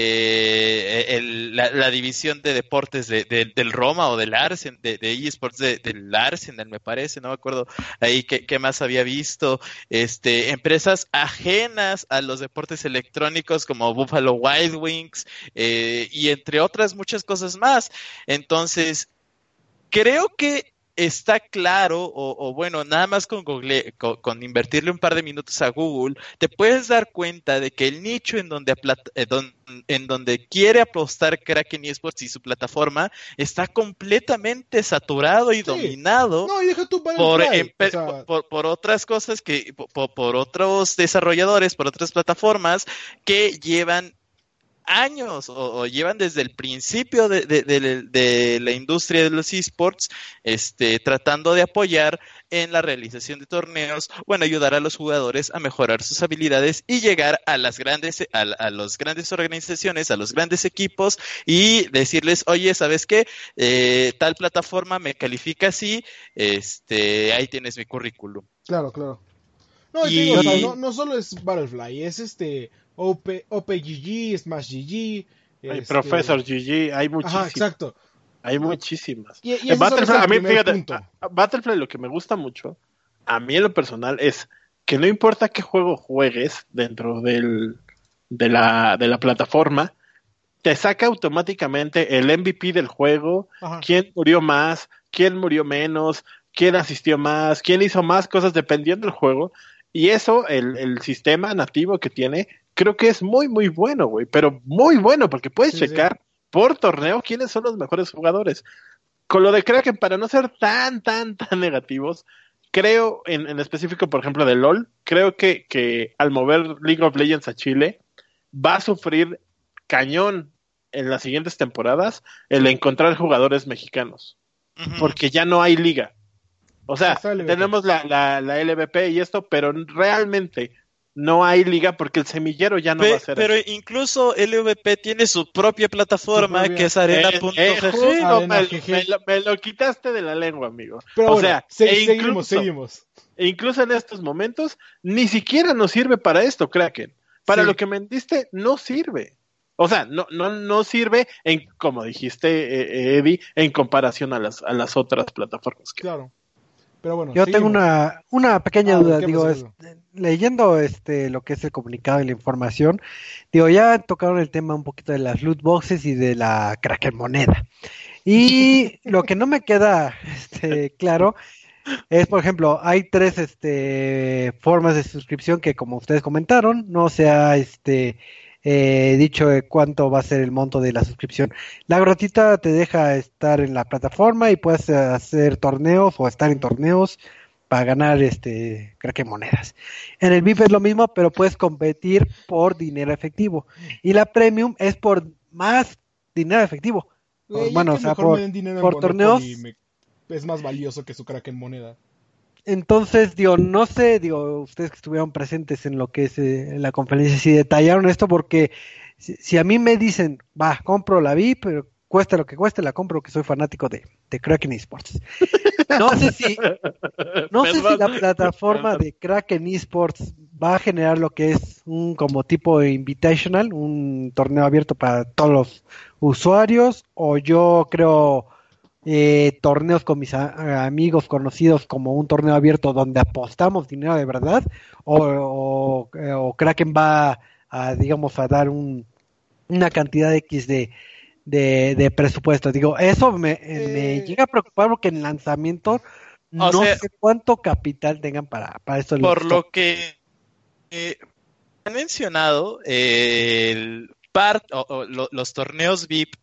este, el- la, la división de deportes de- de- del Roma o del Arsenal, de, de eSports de- del Arsenal, me parece, no me acuerdo ahí qué, qué más había visto. Este, empresas ajenas a los deportes electrónicos como Buffalo Wild Wings eh, y entre otras muchas cosas más. Entonces, creo que está claro, o, o bueno, nada más con, Google, con, con invertirle un par de minutos a Google, te puedes dar cuenta de que el nicho en donde, eh, don- en donde quiere apostar Kraken Esports y su plataforma está completamente saturado y Sí. dominado No, y deja tu por, Battlefly, empe- o sea, por, por otras cosas que, por, por otros desarrolladores, por otras plataformas que llevan años o, o llevan desde el principio de, de- de- de la industria de los esports este, tratando de apoyar en la realización de torneos, bueno, ayudar a los jugadores a mejorar sus habilidades y llegar a las grandes, a, a las grandes organizaciones, a los grandes equipos y decirles, oye, ¿sabes qué? Eh, tal plataforma me califica así, este, ahí tienes mi currículum. Claro, claro. No, y digo, o no, no solo es Battlefly, es este OP, OPGG, Smash GG. Hay este- Professor GG, hay Ajá, muchísimas. exacto. Hay muchísimas. Y, y En Battlefly, el a mí, fíjate, a Battlefly lo que me gusta mucho a mí en lo personal es que no importa qué juego juegues dentro del, de, la, de la plataforma, te saca automáticamente el MVP del juego, Ajá. quién murió más, quién murió menos, quién asistió más, quién hizo más cosas dependiendo del juego. Y eso, el, el sistema nativo que tiene, creo que es muy, muy bueno, güey. Pero muy bueno, porque puedes Sí, sí. checar por torneo quiénes son los mejores jugadores. Con lo de Kraken, para no ser tan, tan, tan negativos, creo, en, en específico, por ejemplo, de LOL, creo que, que al mover League of Legends a Chile, va a sufrir cañón en las siguientes temporadas el encontrar jugadores mexicanos, porque ya no hay liga. O sea, tenemos la, la, la LVP y esto, pero realmente no hay liga porque el semillero ya no Pe- va a ser. pero así. incluso LVP tiene su propia plataforma Su propia. que es Eh, arena.gg. eh, Arena me, lo, me lo quitaste de la lengua, amigo. Pero o bueno, sea, se- e seguimos, incluso- seguimos. E incluso en estos momentos, ni siquiera nos sirve para esto, Kraken. Para Sí. lo que me diste, no sirve. O sea, no, no, no sirve, en, como dijiste, eh, eh, Eddie, en comparación a las, a las otras plataformas. que- Claro. Pero bueno, Yo tengo una, una pequeña Ah, duda, ¿qué digo, pasó? es- leyendo este lo que es el comunicado y la información, digo, ya tocaron el tema un poquito de las loot boxes y de la Kraken moneda. Y lo que no me queda este, claro es, por ejemplo, hay tres este, formas de suscripción que, como ustedes comentaron, no se ha este, eh, dicho de cuánto va a ser el monto de la suscripción. La gratuita te deja estar en la plataforma y puedes hacer torneos o estar en torneos para ganar este creo que monedas. En el VIP es lo mismo, pero puedes competir por dinero efectivo. Y la premium es por más dinero efectivo. Ya bueno, o sea, por- en por torneos- me- es más valioso que su Kraken moneda. Entonces, digo, no sé, digo, ustedes que estuvieron presentes en lo que es eh, la conferencia, si detallaron esto, porque si, si a mí me dicen, va, compro la VIP, pero cueste lo que cueste, la compro, que soy fanático de, de Kraken Esports. No sé si, no sé si la plataforma de Kraken Esports va a generar lo que es un como tipo invitational, un torneo abierto para todos los usuarios, o yo creo eh, torneos con mis amigos conocidos como un torneo abierto donde apostamos dinero de verdad, o, o, eh, o Kraken va a, digamos, a dar un, una cantidad X de, de, de presupuesto. Digo, eso me, eh, me llega a preocupar porque en lanzamiento no sea- sé cuánto capital tengan para, para esto. Por lo que eh, han mencionado, eh, el par- o- o lo- los torneos VIP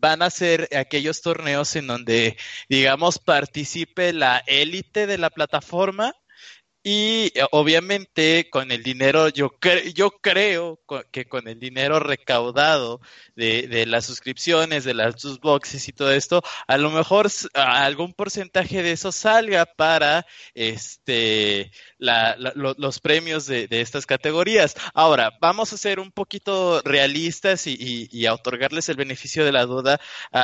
van a ser aquellos torneos en donde, digamos, participe la élite de la plataforma y eh, obviamente con el dinero, yo, cre- yo creo que con el dinero recaudado de, de las suscripciones, de las boxes y todo esto, a lo mejor algún porcentaje de eso salga para este la- la- lo- los premios de, de estas categorías. Ahora, vamos a ser un poquito realistas y, y- y a otorgarles el beneficio de la duda a,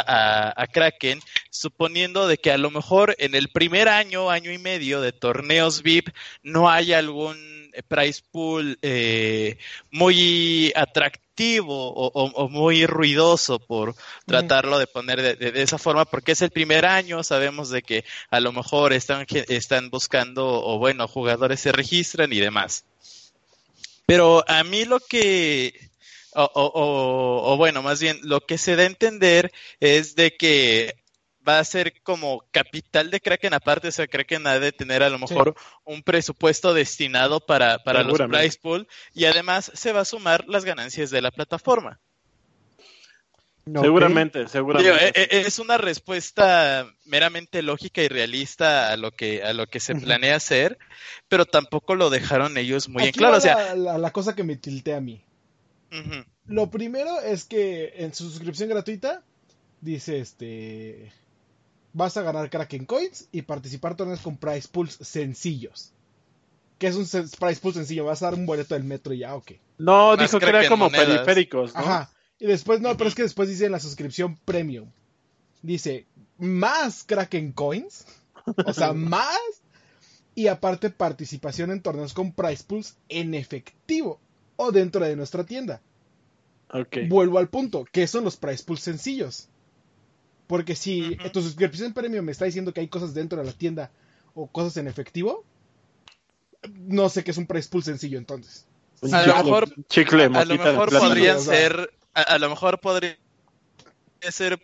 a- a Kraken, suponiendo de que a lo mejor en el primer año, año y medio de torneos VIP, no hay algún eh, price pool eh, muy atractivo o, o- o muy ruidoso por tratarlo de poner de, de- de esa forma, porque es el primer año, sabemos de que a lo mejor están, están buscando, o bueno, jugadores se registran y demás. Pero a mí lo que, o, o- o- o bueno, más bien, lo que se da a entender es de que va a ser como capital de Kraken aparte, o sea, Kraken ha de tener a lo mejor un presupuesto destinado para, para los prize pool y además se va a sumar las ganancias de la plataforma. Seguramente, seguramente. e- e- es una respuesta meramente lógica y realista a lo que a lo que se planea hacer, pero tampoco lo dejaron ellos muy en claro. va O sea, la, la- la cosa que me tiltea a mí. Lo primero es que en su suscripción gratuita dice este vas a ganar Kraken Coins y participar torneos con prize pools sencillos. ¿Qué es un prize pool sencillo? Vas a dar un boleto del metro y ya, ok. no, más dijo que era como monedas. periféricos, ¿no? Ajá. Y después, no, pero es que después dice en la suscripción premium. Dice, más Kraken Coins. O sea, más. Y aparte participación en torneos con prize pools en efectivo. O dentro de nuestra tienda. Ok. Vuelvo al punto. ¿Qué son los price pools sencillos? Porque si Ujú. tu suscripción premium me está diciendo que hay cosas dentro de la tienda o cosas en efectivo, no sé qué es un price pool sencillo entonces. A lo mejor- chicle A lo mejor podrían ser, a, a lo mejor podría ser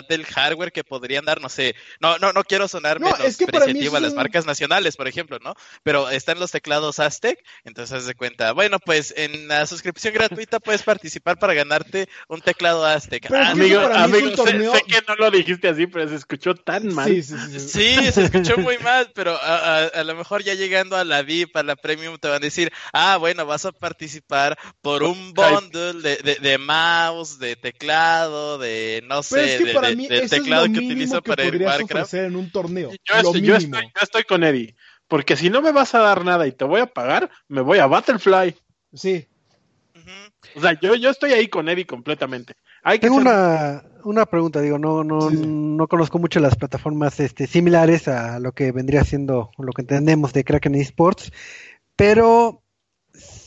del hardware que podrían dar, no sé, no, no, no quiero sonar No, es que a las un- marcas nacionales, por ejemplo, ¿no? Pero están los teclados Aztec, entonces haz de cuenta, bueno, pues en la suscripción gratuita puedes participar para ganarte un teclado Aztec. Pero es Ah, Amigo, amigo, sé- que no lo dijiste así, pero se escuchó tan mal. Sí, sí, sí. sí. Sí, se escuchó muy mal, pero a, a- a lo mejor ya llegando a la VIP, a la Premium, te van a decir, ah, bueno, vas a participar por un bundle de, de, de mouse, de teclado, de no sé, Pero es que de, para de- mí del eso es teclado lo que utilizo que para el podrías ofrecer en un torneo. Yo, lo estoy, yo, mínimo. estoy, yo estoy con Eddie. Porque si no me vas a dar nada y te voy a pagar, me voy a Battlefly. Sí. O sea, yo, yo estoy ahí con Eddie completamente. Hay que Tengo ser- una, una pregunta, digo, no, no, Sí, sí. no conozco mucho las plataformas este, similares a lo que vendría siendo lo que entendemos de Kraken Esports, pero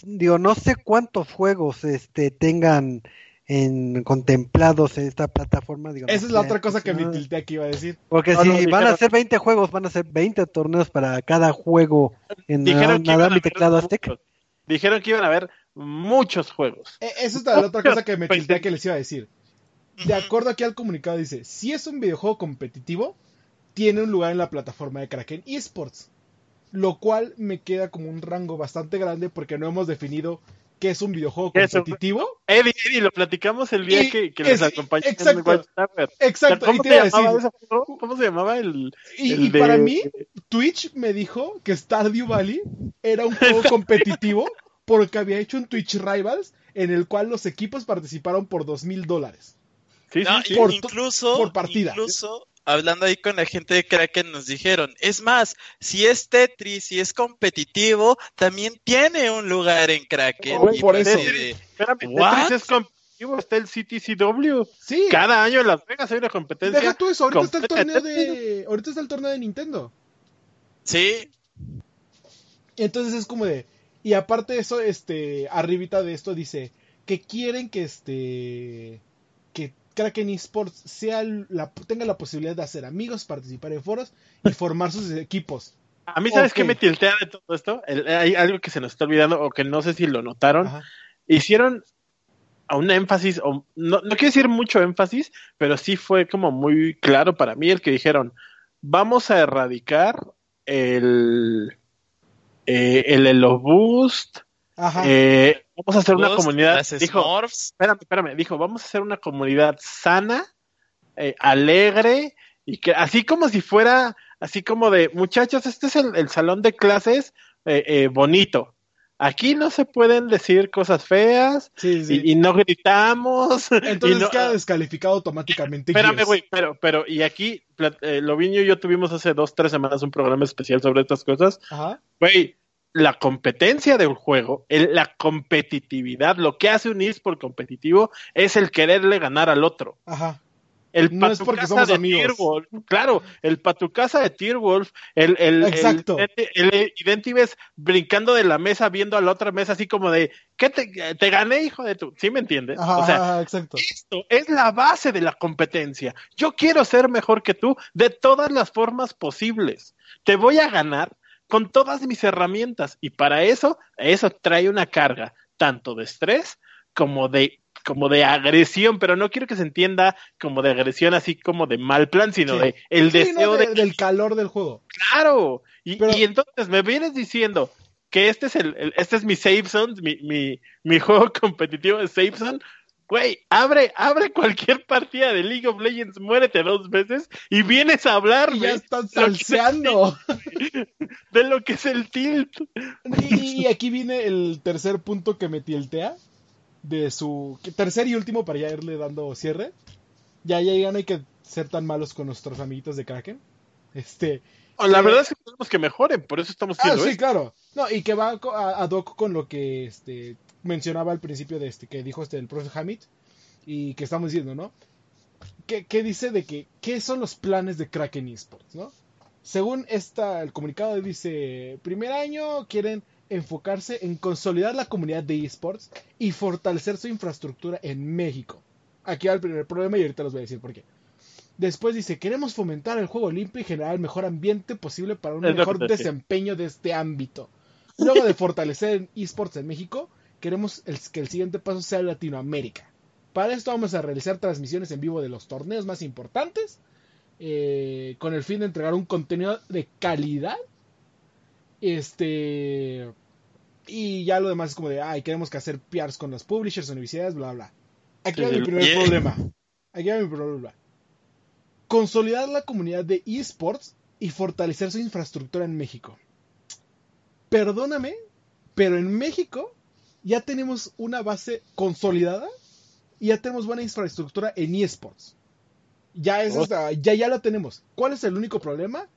digo, no sé cuántos juegos este tengan en contemplados en esta plataforma. Digo, no Esa es la otra cosa que me tilté aquí iba a decir. Porque No, si no, van dijeron- a ser 20 juegos, van a ser 20 torneos para cada juego en dijeron que nada iban a mi teclado Aztec. muchos. Dijeron que iban a haber muchos juegos. E- Esa es la otra cosa que me tilté que les iba a decir. De acuerdo aquí al comunicado dice, si es un videojuego competitivo, tiene un lugar en la plataforma de Kraken Esports. Lo cual me queda como un rango bastante grande porque no hemos definido qué es un videojuego ¿Qué es un- competitivo. Eddie, Eddie, lo platicamos el día Y que, que les es- acompañó en exacto. Watchtower. Exacto, y ¿Cómo te se iba a decir. ¿Cómo se llamaba el, Y, el y de- para mí, Twitch me dijo que Stardew Valley era un juego competitivo porque había hecho un Twitch Rivals en el cual los equipos participaron por dos mil dólares. Sí, sí, No, sí. y- Por to- incluso, por partida. incluso hablando ahí con la gente de Kraken nos dijeron, es más, si es Tetris, si es competitivo, también tiene un lugar en Kraken. Oh, Y por eso. de, Espérame, ¿What? Tetris es competitivo, está el CTCW. Sí, Cada año en Las Vegas hay una competencia. deja tú eso, ahorita está el torneo de de ahorita está el torneo de Nintendo. sí, Entonces es como de y aparte de eso, este arribita de esto dice que quieren que este que Kraken Esports sea la, tenga la posibilidad de hacer amigos, participar en foros y formar sus equipos. A mí, ¿sabes Ok. qué me tiltea de todo esto? El- hay algo que se nos está olvidando o que no sé si lo notaron. Ajá. Hicieron a un énfasis, o no, no quiero decir mucho énfasis, pero sí fue como muy claro para mí el que dijeron, vamos a erradicar el, eh, el Elo Boost, Ajá. eh, vamos a hacer una Ghost, comunidad, dijo, Smurfs, espérame, espérame, dijo, vamos a hacer una comunidad sana, eh, alegre, y que así como si fuera, así como de, muchachos, este es el, el salón de clases eh, eh, bonito. Aquí no se pueden decir cosas feas sí, sí. y, y no gritamos. Entonces no- queda descalificado automáticamente. Espérame, güey, pero, pero, y aquí, eh, Loviño y yo tuvimos hace dos, tres semanas un programa especial sobre estas cosas. Ajá. Güey, la competencia del juego, el- la competitividad, lo que hace un eSport competitivo es el quererle ganar al otro. Ajá. El No es porque somos de. Tearwolf, claro, el Patucasa de Tearwolf, el, el, Exacto. el, el Identives brincando de la mesa viendo a la otra mesa así como de, ¿qué te, te gané, hijo de tu? ¿Sí me entiendes? Ajá, o sea, ajá, exacto. esto es la base de la competencia. Yo quiero ser mejor que tú de todas las formas posibles. Te voy a ganar con todas mis herramientas y para eso, eso trae una carga tanto de estrés como de como de agresión, pero no quiero que se entienda como de agresión así como de mal plan, sino Sí. de el Sí, deseo no, de, de- del calor del juego. claro. Y, Pero- y entonces me vienes diciendo que este es el, el- este es mi Save Zone, mi, mi, mi juego competitivo de Save Zone. Güey, abre, abre cualquier partida de League of Legends, muérete dos veces y vienes a Y hablarme ya están salseando. de lo que es el tilt. Y, y aquí viene el tercer punto que me tiltea de su tercer y último para ya irle dando cierre. Ya, ya, ya no hay que ser tan malos con nuestros amiguitos de Kraken. Este, La Eh, verdad es que queremos que mejoren, por eso estamos ah, haciendo sí, esto. claro. No, y que va a, hoc con lo que este mencionaba al principio de este que dijo este el profesor Hamid y que estamos diciendo, ¿no? ¿Qué, qué dice de que qué son los planes de Kraken Esports, ¿no? Según esta el comunicado dice, primer año quieren enfocarse en consolidar la comunidad de esports y fortalecer su infraestructura en México. Aquí va el primer problema y ahorita les voy a decir por qué. Después dice, queremos fomentar el juego limpio y generar el mejor ambiente posible para un Es mejor desempeño de este ámbito. Luego de fortalecer esports en México, queremos que el siguiente paso sea Latinoamérica. Para esto vamos a realizar transmisiones en vivo de los torneos más importantes, eh, con el fin de entregar un contenido de calidad. Este. Y ya lo demás es como de, ay, queremos que hacer PRs con los publishers, universidades, bla, bla. Aquí va mi primer Yeah. problema. Aquí va mi problema. Consolidar la comunidad de esports y fortalecer su infraestructura en México. Perdóname, pero en México ya tenemos una base consolidada y ya tenemos buena infraestructura en esports. Ya, es Oh. hasta- ya, ya la tenemos. ¿Cuál es el único problema?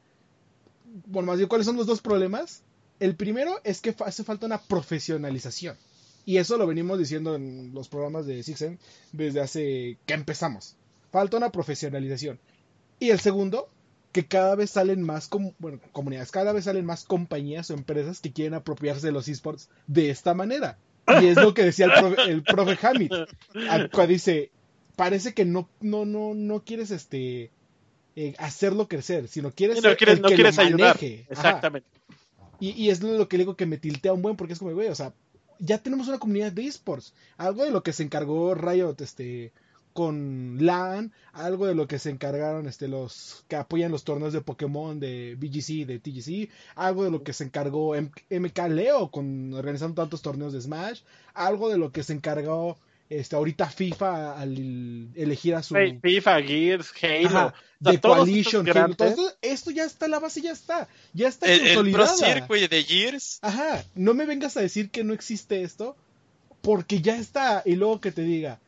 Bueno, más bien, ¿cuáles son los dos problemas? El primero es que hace falta una profesionalización. Y eso lo venimos diciendo en los programas de Sixen desde hace que empezamos. Falta una profesionalización. Y el segundo, que cada vez salen más com- bueno, comunidades, cada vez salen más compañías o empresas que quieren apropiarse de los esports de esta manera. Y es lo que decía el profe, el profe Hamid. Dice, parece que no, no, no, no quieres este eh, hacerlo crecer, sino quieres, no quieres, el no que quieres lo ayudar. maneje. Exactamente. Y, y es lo que le digo que me tiltea un buen, porque es como, güey, o sea, ya tenemos una comunidad de esports. Algo de lo que se encargó Riot este, con LAN, algo de lo que se encargaron este, los que apoyan los torneos de Pokémon, de BGC, de TGC, algo de lo que se encargó M- MK Leo con organizando tantos torneos de Smash, algo de lo que se encargó este, ahorita FIFA al elegir a su... FIFA, Gears, Halo. Ajá, o sea, Coalition, estos Halo, todo grandes- esto, esto ya está, la base ya está, ya está El, el Pro consolidada. Circuit de Gears. Ajá, no me vengas a decir que no existe esto, porque ya está, y luego que te diga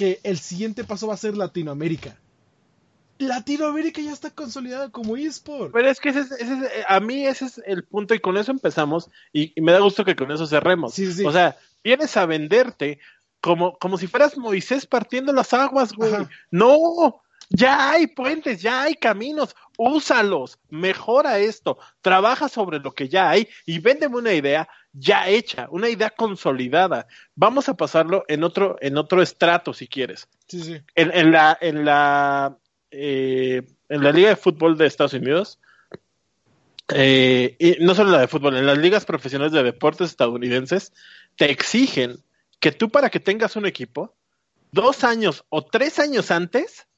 que el siguiente paso va a ser Latinoamérica. Latinoamérica ya está consolidada como eSport. Pero es que ese es- ese es- eh, a mí ese es el punto y con eso empezamos y, y me da gusto que con eso cerremos. Sí, sí, sí. O sea, vienes a venderte como, como si fueras Moisés partiendo las aguas, güey. Ajá. No, ya hay puentes, ya hay caminos, úsalos, mejora esto, trabaja sobre lo que ya hay y véndeme una idea ya hecha, una idea consolidada. Vamos a pasarlo en otro, en otro estrato si quieres. Sí, sí. En, en la, en la, eh, en la Liga de Fútbol de Estados Unidos, eh, y no solo en la de fútbol, en las ligas profesionales de deportes estadounidenses, te exigen que tú para que tengas un equipo, dos años o tres años antes,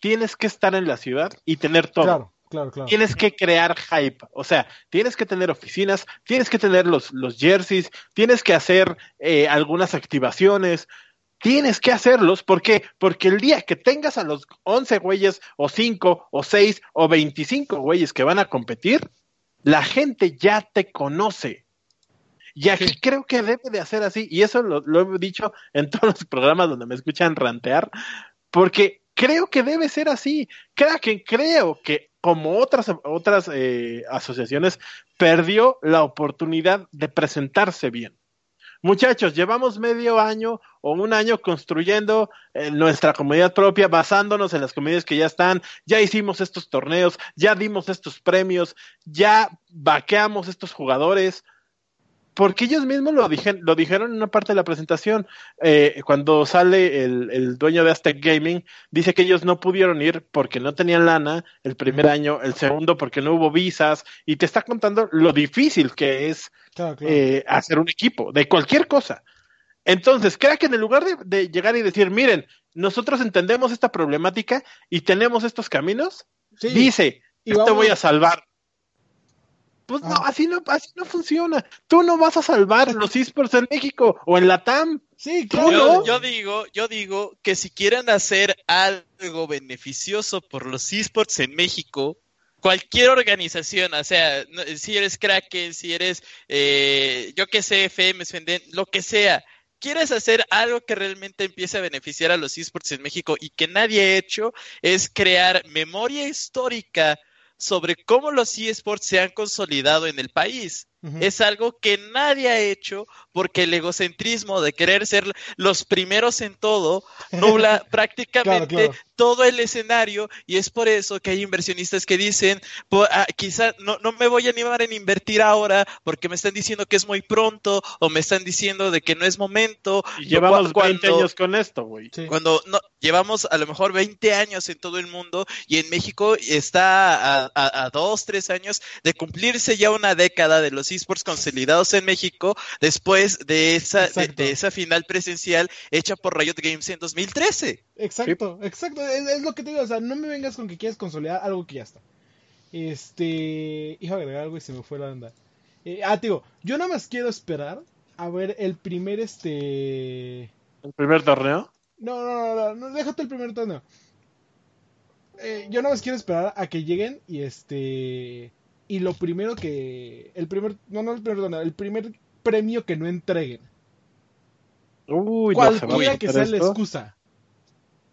tienes que estar en la ciudad y tener todo. Claro, claro, claro. Tienes que crear hype, o sea, tienes que tener oficinas, tienes que tener los, los jerseys, tienes que hacer eh, algunas activaciones, tienes que hacerlos, ¿por qué? Porque el día que tengas a los 11 güeyes, o 5, o 6, o 25 güeyes que van a competir, la gente ya te conoce. Y aquí Sí. creo que debe de hacer así, y eso lo, lo he dicho en todos los programas donde me escuchan rantear, porque creo que debe ser así. Kraken creo que como otras otras eh, asociaciones perdió la oportunidad de presentarse bien. Muchachos, llevamos medio año o un año construyendo eh, nuestra comunidad propia, basándonos en las comunidades que ya están, ya hicimos estos torneos, ya dimos estos premios, ya vaqueamos estos jugadores, porque ellos mismos lo, lo dijeron en una parte de la presentación, eh, cuando sale el, el dueño de Aztec Gaming, dice que ellos no pudieron ir porque no tenían lana el primer año, el segundo porque no hubo visas, y te está contando lo difícil que es Claro, claro. eh, hacer un equipo, de cualquier cosa. Entonces, crea que en lugar de, de llegar y decir, miren, nosotros entendemos esta problemática y tenemos estos caminos, Sí, dice, y yo te voy a salvar. Pues no, Ah. así no, así no funciona. Tú no vas a salvar los esports en México o en la TAM. sí, claro. Yo, no. yo digo, yo digo que si quieren hacer algo beneficioso por los esports en México, cualquier organización, o sea, no- si eres Kraken, si eres, eh, yo que sé, FM, lo que sea, quieres hacer algo que realmente empiece a beneficiar a los esports en México y que nadie ha hecho, es crear memoria histórica sobre cómo los esports se han consolidado en el país. Es algo que nadie ha hecho porque el egocentrismo de querer ser los primeros en todo nubla prácticamente Claro, claro. todo el escenario y es por eso que hay inversionistas que dicen, "Po- ah, quizá no, no me voy a animar en invertir ahora porque me están diciendo que es muy pronto o me están diciendo de que no es momento. Y llevamos Cu- 20 cuando- años con esto, güey. Sí. cuando no, llevamos a lo mejor 20 años en todo el mundo y en México está a, a- a dos, tres años de cumplirse ya una década de los esports consolidados en México después de esa, de, esa final presencial hecha por Riot Games en 2013. Exacto, exacto. Es, es lo que te digo. O sea, no me vengas con que quieres consolidar algo que ya está. Este. Iba a agregar algo y se me fue la onda. Eh, ah, te digo, yo nada más quiero esperar a ver el primer este. El primer torneo. No, no, no, no, no, déjate el primer torneo. Eh, yo nada más quiero esperar a que lleguen y este. Y lo primero que. El primer. No, no el primer torneo, el primer premio que no entreguen. Uy, no Cualquiera que meter sea la excusa.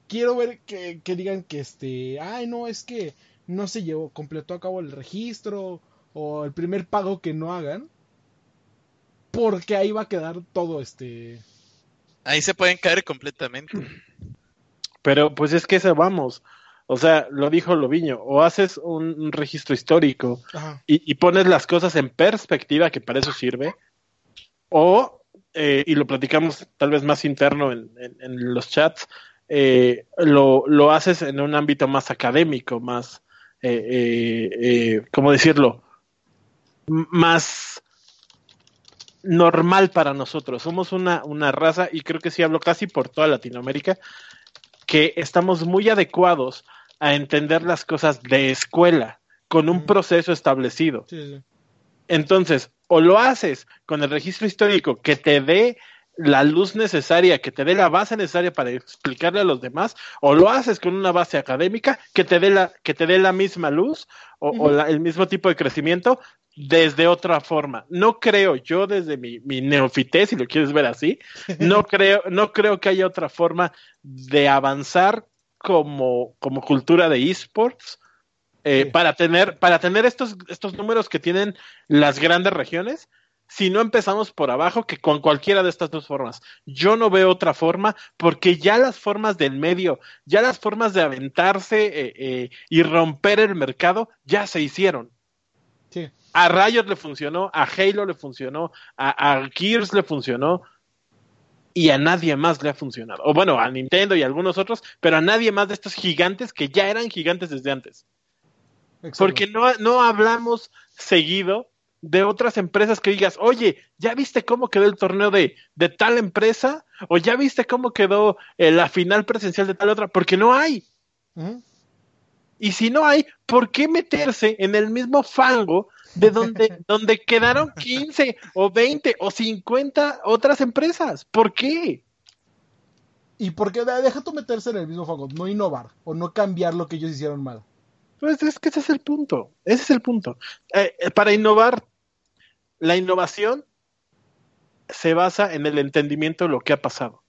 Quiero ver que, que digan que este. Ay, no, es que no se llevó, completó a cabo el registro. O el primer pago que no hagan. Porque ahí va a quedar todo este. Ahí se pueden caer completamente. Pero pues es que eso vamos. O sea, lo dijo Loviño, o haces un, un registro histórico y, y pones las cosas en perspectiva, que para eso sirve, o, eh, y lo platicamos tal vez más interno en, en- en los chats, eh, lo, lo haces en un ámbito más académico, más, eh, ¿cómo decirlo? M- Más normal para nosotros. Somos una, una raza, y creo que sí hablo casi por toda Latinoamérica, que estamos muy adecuados a entender las cosas de escuela, con un proceso establecido. Sí, sí. Entonces, o lo haces con el registro histórico que te dé la luz necesaria, que te dé la base necesaria para explicarle a los demás, o lo haces con una base académica que te dé la, que te dé la misma luz o, la- el mismo tipo de crecimiento desde otra forma. No creo, yo desde mi, mi neofité, si lo quieres ver así, no creo, no creo que haya otra forma de avanzar como, como cultura de esports eh, Sí. para tener, para tener estos, estos números que tienen las grandes regiones, si no empezamos por abajo, que con cualquiera de estas dos formas. Yo no veo otra forma, porque ya las formas del medio, ya las formas de aventarse eh, eh, y romper el mercado, ya se hicieron. Sí. A Riot le funcionó, a Halo le funcionó, a, a Gears le funcionó, y a nadie más le ha funcionado. O bueno, a Nintendo y a algunos otros, pero a nadie más de estos gigantes que ya eran gigantes desde antes. Porque no, no hablamos seguido de otras empresas que digas, oye, ¿ya viste cómo quedó el torneo de, de tal empresa? ¿O ya viste cómo quedó eh, la final presencial de tal otra? Porque no hay. Y si no hay, ¿por qué meterse en el mismo fango de donde, donde quedaron 15 o 20 o 50 otras empresas? ¿Por qué? Y porque de- deja tú meterse en el mismo fango, no innovar o no cambiar lo que ellos hicieron mal. Pues es que ese es el punto. Ese es el punto. Eh, eh, para innovar, la innovación se basa en el entendimiento de lo que ha pasado.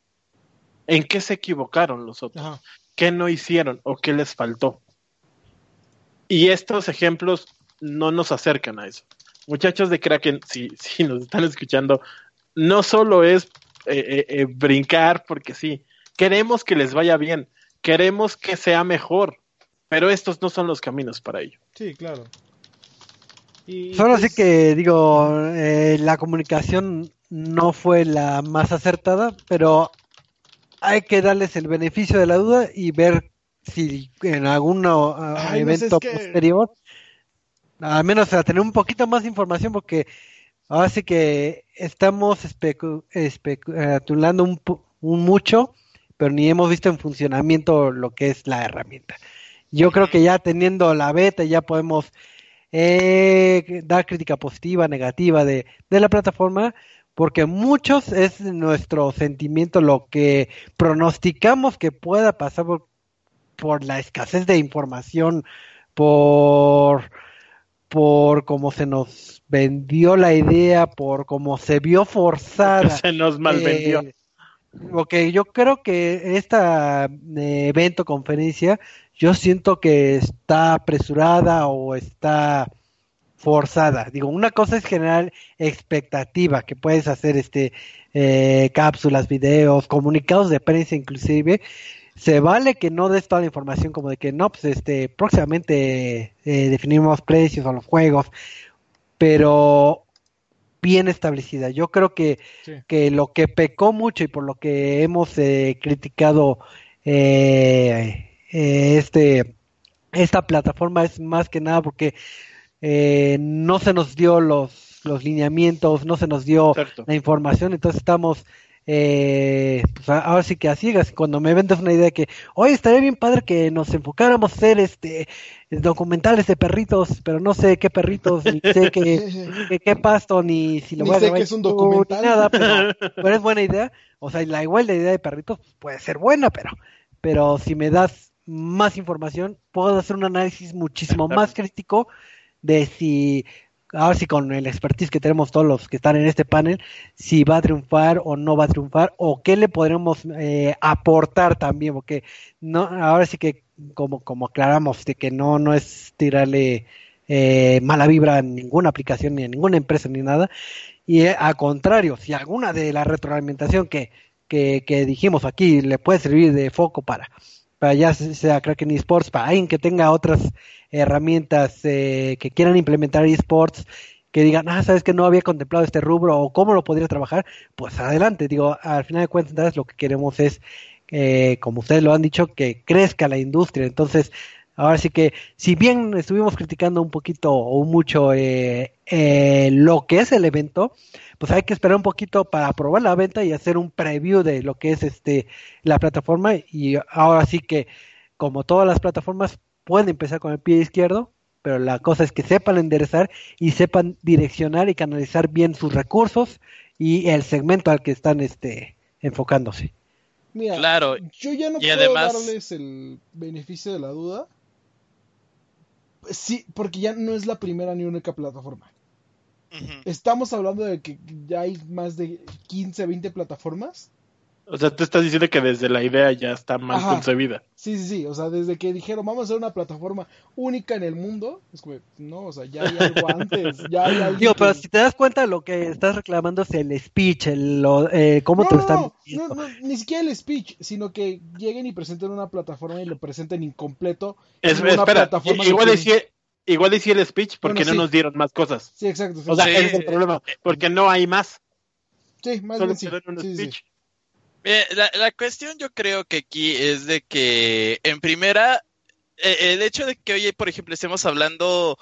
¿En qué se equivocaron los otros? Ajá. ¿Qué no hicieron o qué les faltó? Y estos ejemplos no nos acercan a eso. Muchachos de Kraken, si, si nos están escuchando, no solo es eh, eh, eh, brincar porque sí, queremos que les vaya bien, queremos que sea mejor, pero estos no son los caminos para ello. Sí, claro. Y, Solo pues, sí que digo, eh, la comunicación no fue la más acertada, pero hay que darles el beneficio de la duda y ver si en algún uh, Ay, no sé, evento es que- posterior, al menos a tener un poquito más de información, porque ahora sí que estamos especu- especulando un, un mucho, pero ni hemos visto en funcionamiento lo que es la herramienta. Yo creo que ya teniendo la beta ya podemos eh, dar crítica positiva, negativa de, de la plataforma, porque muchos es nuestro sentimiento lo que pronosticamos que pueda pasar por, por la escasez de información, por por cómo se nos vendió la idea, por cómo se vio forzada. Se nos malvendió. Eh, porque yo creo que esta eh, evento, conferencia, yo siento que está apresurada o está forzada. Digo, una cosa es generar expectativa, que puedes hacer este eh, cápsulas, videos, comunicados de prensa inclusive. Se vale que no des toda la información como de que no, pues este, próximamente eh, definimos precios a los juegos, pero bien establecida. Yo creo que, Sí. que lo que pecó mucho y por lo que hemos eh, criticado eh, eh, este esta plataforma es más que nada porque eh, no se nos dio los, los lineamientos, no se nos dio la información, entonces estamos eh, pues a- ahora sí que a ciegas. Cuando me vendes una idea que, oye, estaría bien padre que nos enfocáramos a hacer este documentales de perritos, pero no sé qué perritos, ni sé qué, qué, qué pasto, ni si lo Ni voy a sé grabar que es un documental. ni nada, pero, pero es buena idea. O sea, la igual la idea de perritos puede ser buena, pero, pero si me das más información, puedo hacer un análisis muchísimo más crítico de si, ahora sí con el expertise que tenemos todos los que están en este panel, si va a triunfar o no va a triunfar, o qué le podremos eh, aportar también, porque no, ahora sí que como, como aclaramos, de que no, no es tirarle eh, mala vibra a ninguna aplicación, ni a ninguna empresa, ni nada, y eh, al contrario, si alguna de la retroalimentación que, que, que dijimos aquí le puede servir de foco para, para ya sea Kraken eSports, para alguien que tenga otras herramientas eh, que quieran implementar eSports, que digan, ah, sabes que no había contemplado este rubro o cómo lo podría trabajar, pues adelante. Digo, al final de cuentas lo que queremos es, eh, como ustedes lo han dicho, que crezca la industria. Entonces, ahora sí que, si bien estuvimos criticando un poquito o mucho eh, eh, lo que es el evento, pues hay que esperar un poquito para probar la venta y hacer un preview de lo que es este la plataforma y ahora sí que como todas las plataformas pueden empezar con el pie izquierdo pero la cosa es que sepan enderezar y sepan direccionar y canalizar bien sus recursos y el segmento al que están este enfocándose Mira, Claro. yo ya no y puedo además- darles el beneficio de la duda. Sí, porque ya no es la primera ni única plataforma. Estamos hablando de que ya hay más de 15, 20 plataformas. O sea, tú estás diciendo que desde la idea ya está mal Ajá. concebida. Sí, sí, sí. O sea, desde que dijeron vamos a hacer una plataforma única en el mundo, es como, no, o sea, ya hay algo antes. Ya hay digo pero si te das cuenta lo que estás reclamando es el speech el, lo- eh, cómo no, te lo no, están no, diciendo. no, no, ni siquiera el speech, sino que lleguen y presenten una plataforma y lo presenten incompleto. Es- en una espera, plataforma igual que igual decía el speech porque Bueno, no nos dieron más cosas. Sí, exacto. sí, O sea, Sí. ese es el problema, porque no hay más. sí, más Solo bien un Sí, sí, sí. speech. Eh, la, la cuestión yo creo que aquí es de que en primera eh, el hecho de que hoy por ejemplo estemos hablando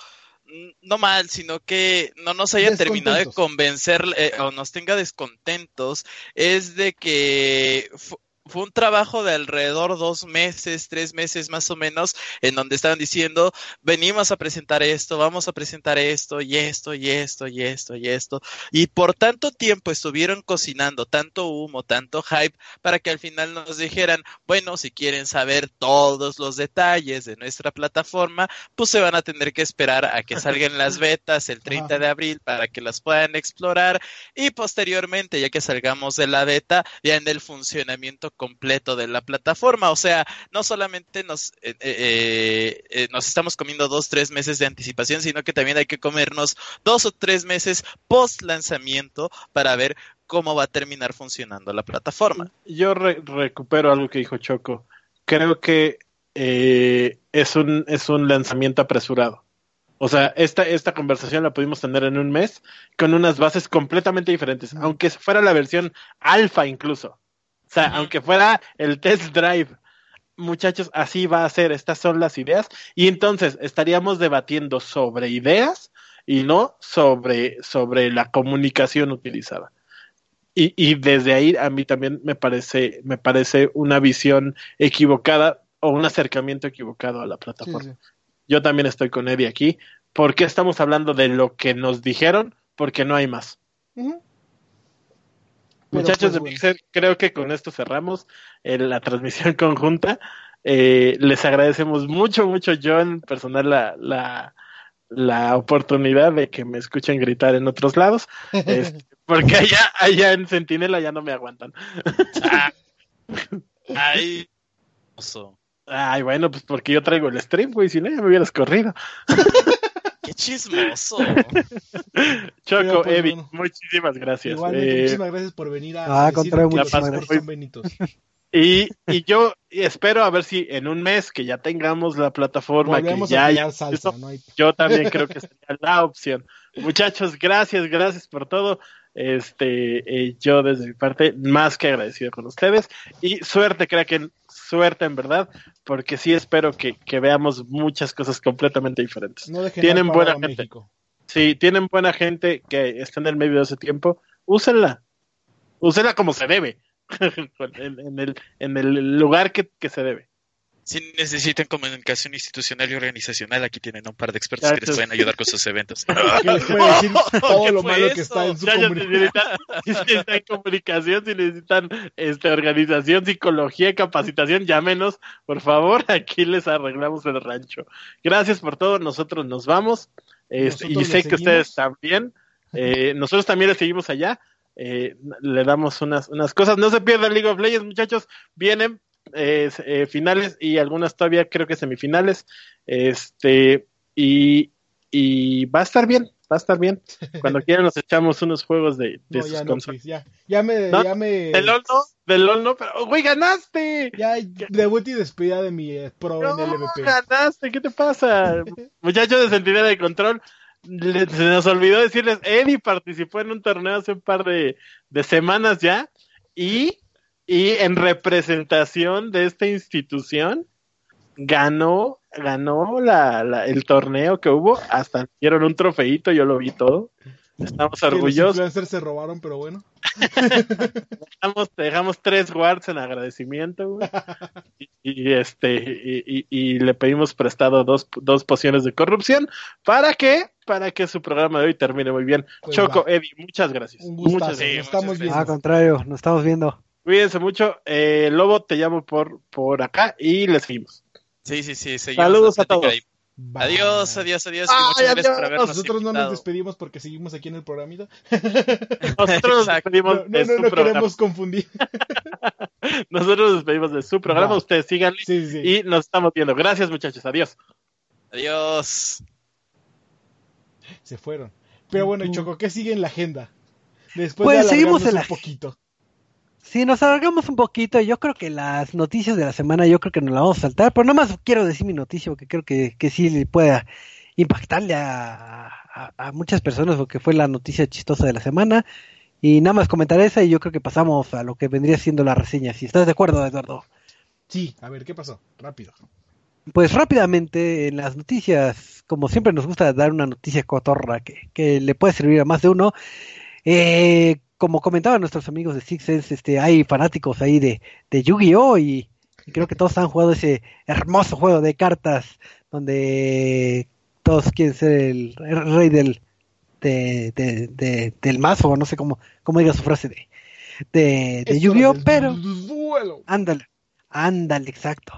no mal sino que no nos haya terminado de convencer eh, o nos tenga descontentos es de que fue un trabajo de alrededor dos meses, tres meses más o menos, en donde estaban diciendo, venimos a presentar esto, vamos a presentar esto, y esto, y esto, y esto, y esto. Y por tanto tiempo estuvieron cocinando tanto humo, tanto hype, para que al final nos dijeran, bueno, si quieren saber todos los detalles de nuestra plataforma, pues se van a tener que esperar a que salgan las betas el 30 de abril para que las puedan explorar y posteriormente, ya que salgamos de la beta, ya en el funcionamiento completo de la plataforma. O sea, no solamente nos, eh, eh, eh, nos estamos comiendo dos, tres meses de anticipación, sino que también hay que comernos dos o tres meses post lanzamiento para ver cómo va a terminar funcionando la plataforma. Yo re- recupero algo que dijo Choco. Creo que eh, es, un, es un lanzamiento apresurado. O sea, esta, esta conversación la pudimos tener en un mes con unas bases completamente diferentes, aunque fuera la versión alfa incluso. O sea, aunque fuera el test drive. Muchachos, así va a ser, estas son las ideas. Y entonces estaríamos debatiendo sobre ideas y no sobre, sobre la comunicación utilizada. Y, y desde ahí a mí también me parece, me parece una visión equivocada o un acercamiento equivocado a la plataforma. sí. Yo también estoy con Eddie aquí. ¿Por qué estamos hablando de lo que nos dijeron? Porque no hay más. Muchachos pues, de bueno. Mixer, creo que con esto cerramos eh, la transmisión conjunta. Eh, les agradecemos mucho, mucho yo en personal la, la, la oportunidad de que me escuchen gritar en otros lados, este, porque allá, allá en Centinela ya no me aguantan. Ah, Ay, oso. Ay, bueno, pues porque yo traigo el stream, güey, si no ya me hubieras corrido. ¡Qué chismoso! Choco, pues, Evi, bueno. muchísimas gracias. Igualmente, Eh, muchísimas gracias por venir a Ah, decir que son benitos. y, y yo espero a ver si en un mes que ya tengamos la plataforma, que Volvemos ya a haya tirar salsa, no hay... yo también creo que sería la opción. Muchachos, gracias, gracias por todo. Este, eh, yo desde mi parte, más que agradecido con ustedes. Y suerte, Kraken, suerte en verdad, porque sí espero que, que veamos muchas cosas completamente diferentes. No Tienen buena gente. México. Si tienen buena gente que está en el medio de ese tiempo, úsenla. Úsenla como se debe. en, en el, en el lugar que, que se debe. Si necesitan comunicación institucional y organizacional, aquí tienen un par de expertos que les pueden ayudar con sus eventos. Que les puede decir todo ¿Qué lo malo que eso? está en su Ya, ya, si comunicación. necesitan, si necesitan comunicación, si necesitan este, organización, psicología, capacitación, llámenos, por favor, aquí les arreglamos el rancho. Gracias por todo, nosotros nos vamos, este, y Nosotros sé le que ustedes también, Eh, nosotros también le seguimos allá, eh, le damos unas, unas cosas, no se pierdan League of Legends, muchachos, vienen eh, eh, finales y algunas todavía creo que semifinales, este, y, y va a estar bien, va a estar bien. Cuando quieran nos echamos unos juegos de, de No, sus ya no, consolas. Chris, ya. Ya me... ¿No? Ya me... Del LOL no, del LOL no, pero güey, ganaste. Ya debut y despedida de mi eh, pro No, en LVP. ganaste, ¿qué te pasa? Muchachos de Centinela de Control, le- se nos olvidó decirles, Eddie participó en un torneo hace un par de, de semanas ya y, y en representación de esta institución ganó, ganó la, la- el torneo que hubo, hasta dieron un trofeito, yo lo vi todo. Estamos Que los orgullosos. influencers se robaron, pero bueno. dejamos, te dejamos tres wards en agradecimiento, güey. Y, y, este, y, y- y le pedimos prestado dos, dos pociones de corrupción. ¿Para qué? Para que su programa de hoy termine muy bien. Pues Choco, va. Eddie, muchas gracias. Un Muchas gracias. Nos estamos viendo. Al contrario, nos estamos viendo. Cuídense mucho. Eh, Lobo, te llamo por, por acá y le seguimos. Sí, sí, sí. seguimos Saludos a todos. ahí. Adiós, adiós, adiós. y Ay, muchas gracias por adiós. habernos Nosotros no nos despedimos porque seguimos aquí en el programita. Nosotros nos despedimos No, no, de no, su no programa. queremos confundir. Nosotros nos despedimos de su programa. Ustedes síganle Sí, sí. y nos estamos viendo. Gracias, muchachos. Adiós. Adiós. Se fueron. Pero bueno, Choco, ¿qué sigue en la agenda? Después Pues de seguimos en la- un poquito. Si nos alargamos un poquito, yo creo que las noticias de la semana, yo creo que nos la vamos a saltar, pero nada más quiero decir mi noticia, porque creo que, que sí le pueda impactarle a, a- a muchas personas, porque fue la noticia chistosa de la semana. Y nada más comentar esa y yo creo que pasamos a lo que vendría siendo la reseña. Si estás de acuerdo, Eduardo. Sí, a ver, ¿qué pasó? Rápido. Pues rápidamente en las noticias, como siempre nos gusta dar una noticia cotorra que, que le puede servir a más de uno. Eh, como comentaban nuestros amigos de Six Sense, este, hay fanáticos ahí de, de Yu-Gi-Oh! Y, y creo que todos han jugado ese hermoso juego de cartas donde todos quieren ser el, el rey del, de, de- de- del mazo, o no sé cómo, cómo diga su frase de, de, de Yu-Gi-Oh! Pero... duelo. Ándale, ándale, exacto.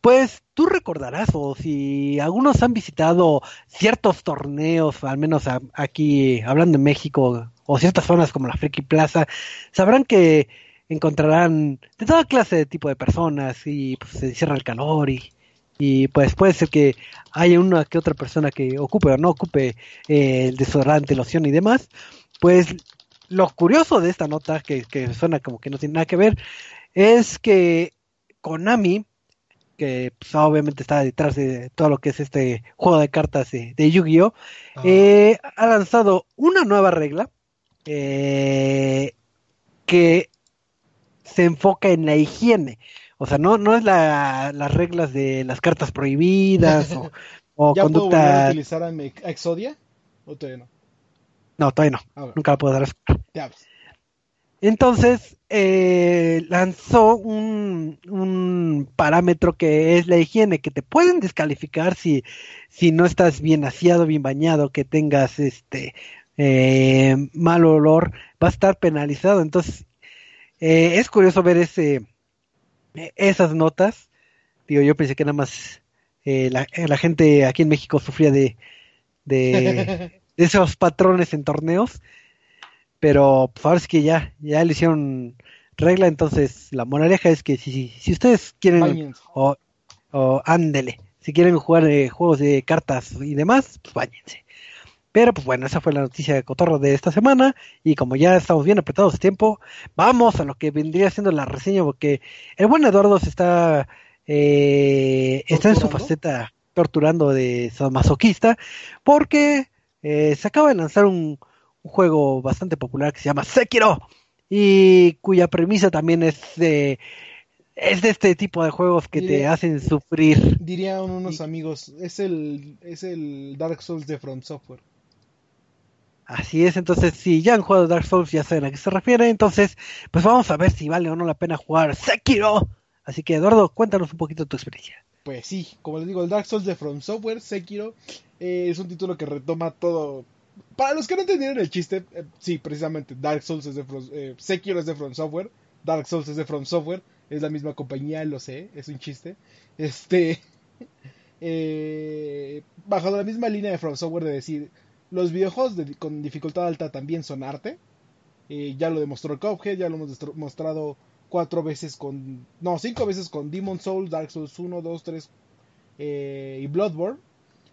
Pues tú recordarás, o si algunos han visitado ciertos torneos, al menos a- aquí hablando en México, o ciertas zonas como la Friki Plaza, sabrán que encontrarán de toda clase de tipo de personas y pues se cierra el calor y, y pues puede ser que haya una que otra persona que ocupe o no ocupe eh, el desodorante, loción y demás. Pues lo curioso de esta nota, que, que suena como que no tiene nada que ver, es que Konami, que pues, obviamente está detrás de todo lo que es este juego de cartas de, de Yu-Gi-Oh, Ah, eh, ha lanzado una nueva regla eh, que se enfoca en la higiene. O sea, no, no es la, las reglas de las cartas prohibidas o, o ¿Ya puedo volver a conducta. utilizar a, mi- Exodia? ¿O todavía no? No, todavía no. A ver, Nunca la puedo dar. hablas. Entonces, eh, lanzó un, un parámetro que es la higiene, que te pueden descalificar si, si no estás bien aseado, bien bañado, que tengas este eh, mal olor, va a estar penalizado. Entonces, eh, es curioso ver ese, eh, esas notas. Digo, yo pensé que nada más eh, la, la gente aquí en México sufría de, de, de esos patrones en torneos. Pero pues ahora es que ya, ya le hicieron regla, entonces la moraleja es que si, si ustedes quieren o, o ándele, si quieren jugar eh, juegos de cartas y demás, pues váyanse. Pero pues bueno, esa fue la noticia de Cotorro de esta semana. Y como ya estamos bien apretados de tiempo, vamos a lo que vendría siendo la reseña, porque el buen Eduardo se está, eh, está en su faceta torturando de masoquista, porque eh, se acaba de lanzar un, un juego bastante popular que se llama Sekiro, y cuya premisa también es de, es de este tipo de juegos que te hacen sufrir. Dirían unos amigos, es el, es el Dark Souls de From Software. Así es, entonces si ya han jugado Dark Souls ya saben a qué se refiere, entonces pues vamos a ver si vale o no la pena jugar Sekiro. Así que Eduardo, cuéntanos un poquito tu experiencia. Pues sí, como les digo, el Dark Souls de From Software, Sekiro, eh, es un título que retoma todo. Para los que no entendieron el chiste, eh, sí, precisamente, Dark Souls es de From, eh, Sekiro es de From Software, Dark Souls es de From Software, es la misma compañía, lo sé, es un chiste. Este, eh, bajo la misma línea de From Software de decir, los videojuegos de- con dificultad alta también son arte. Eh, ya lo demostró Cuphead, ya lo hemos mostrado cuatro veces con. No, cinco veces con Demon Souls, Dark Souls 1, 2, 3 eh, y Bloodborne.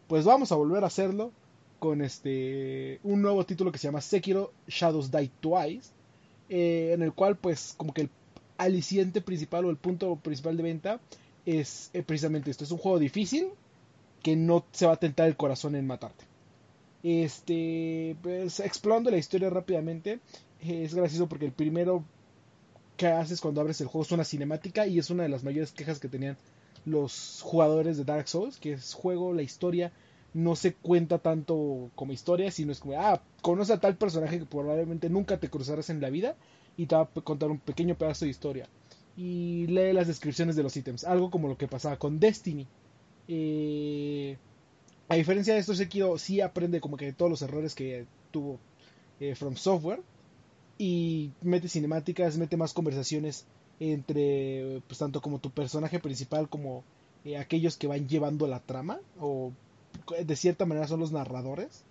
Pues vamos a volver a hacerlo con este un nuevo título que se llama Sekiro Shadows Die Twice. eh, en el cual, pues, como que el aliciente principal o el punto principal de venta es eh, precisamente esto: es un juego difícil que no se va a tentar el corazón en matarte. Este, pues, explorando la historia rápidamente, es gracioso porque el primero que haces cuando abres el juego es una cinemática y es una de las mayores quejas que tenían los jugadores de Dark Souls, que es juego, la historia no se cuenta tanto como historia, sino es como, ah, conoce a tal personaje que probablemente nunca te cruzarás en la vida y te va a contar un pequeño pedazo de historia. Y lee las descripciones de los ítems, algo como lo que pasaba con Destiny. Eh, a diferencia de esto, Sekiro sí aprende como que todos los errores que tuvo eh, From Software y mete cinemáticas, mete más conversaciones entre pues tanto como tu personaje principal como eh, aquellos que van llevando la trama o de cierta manera son los narradores.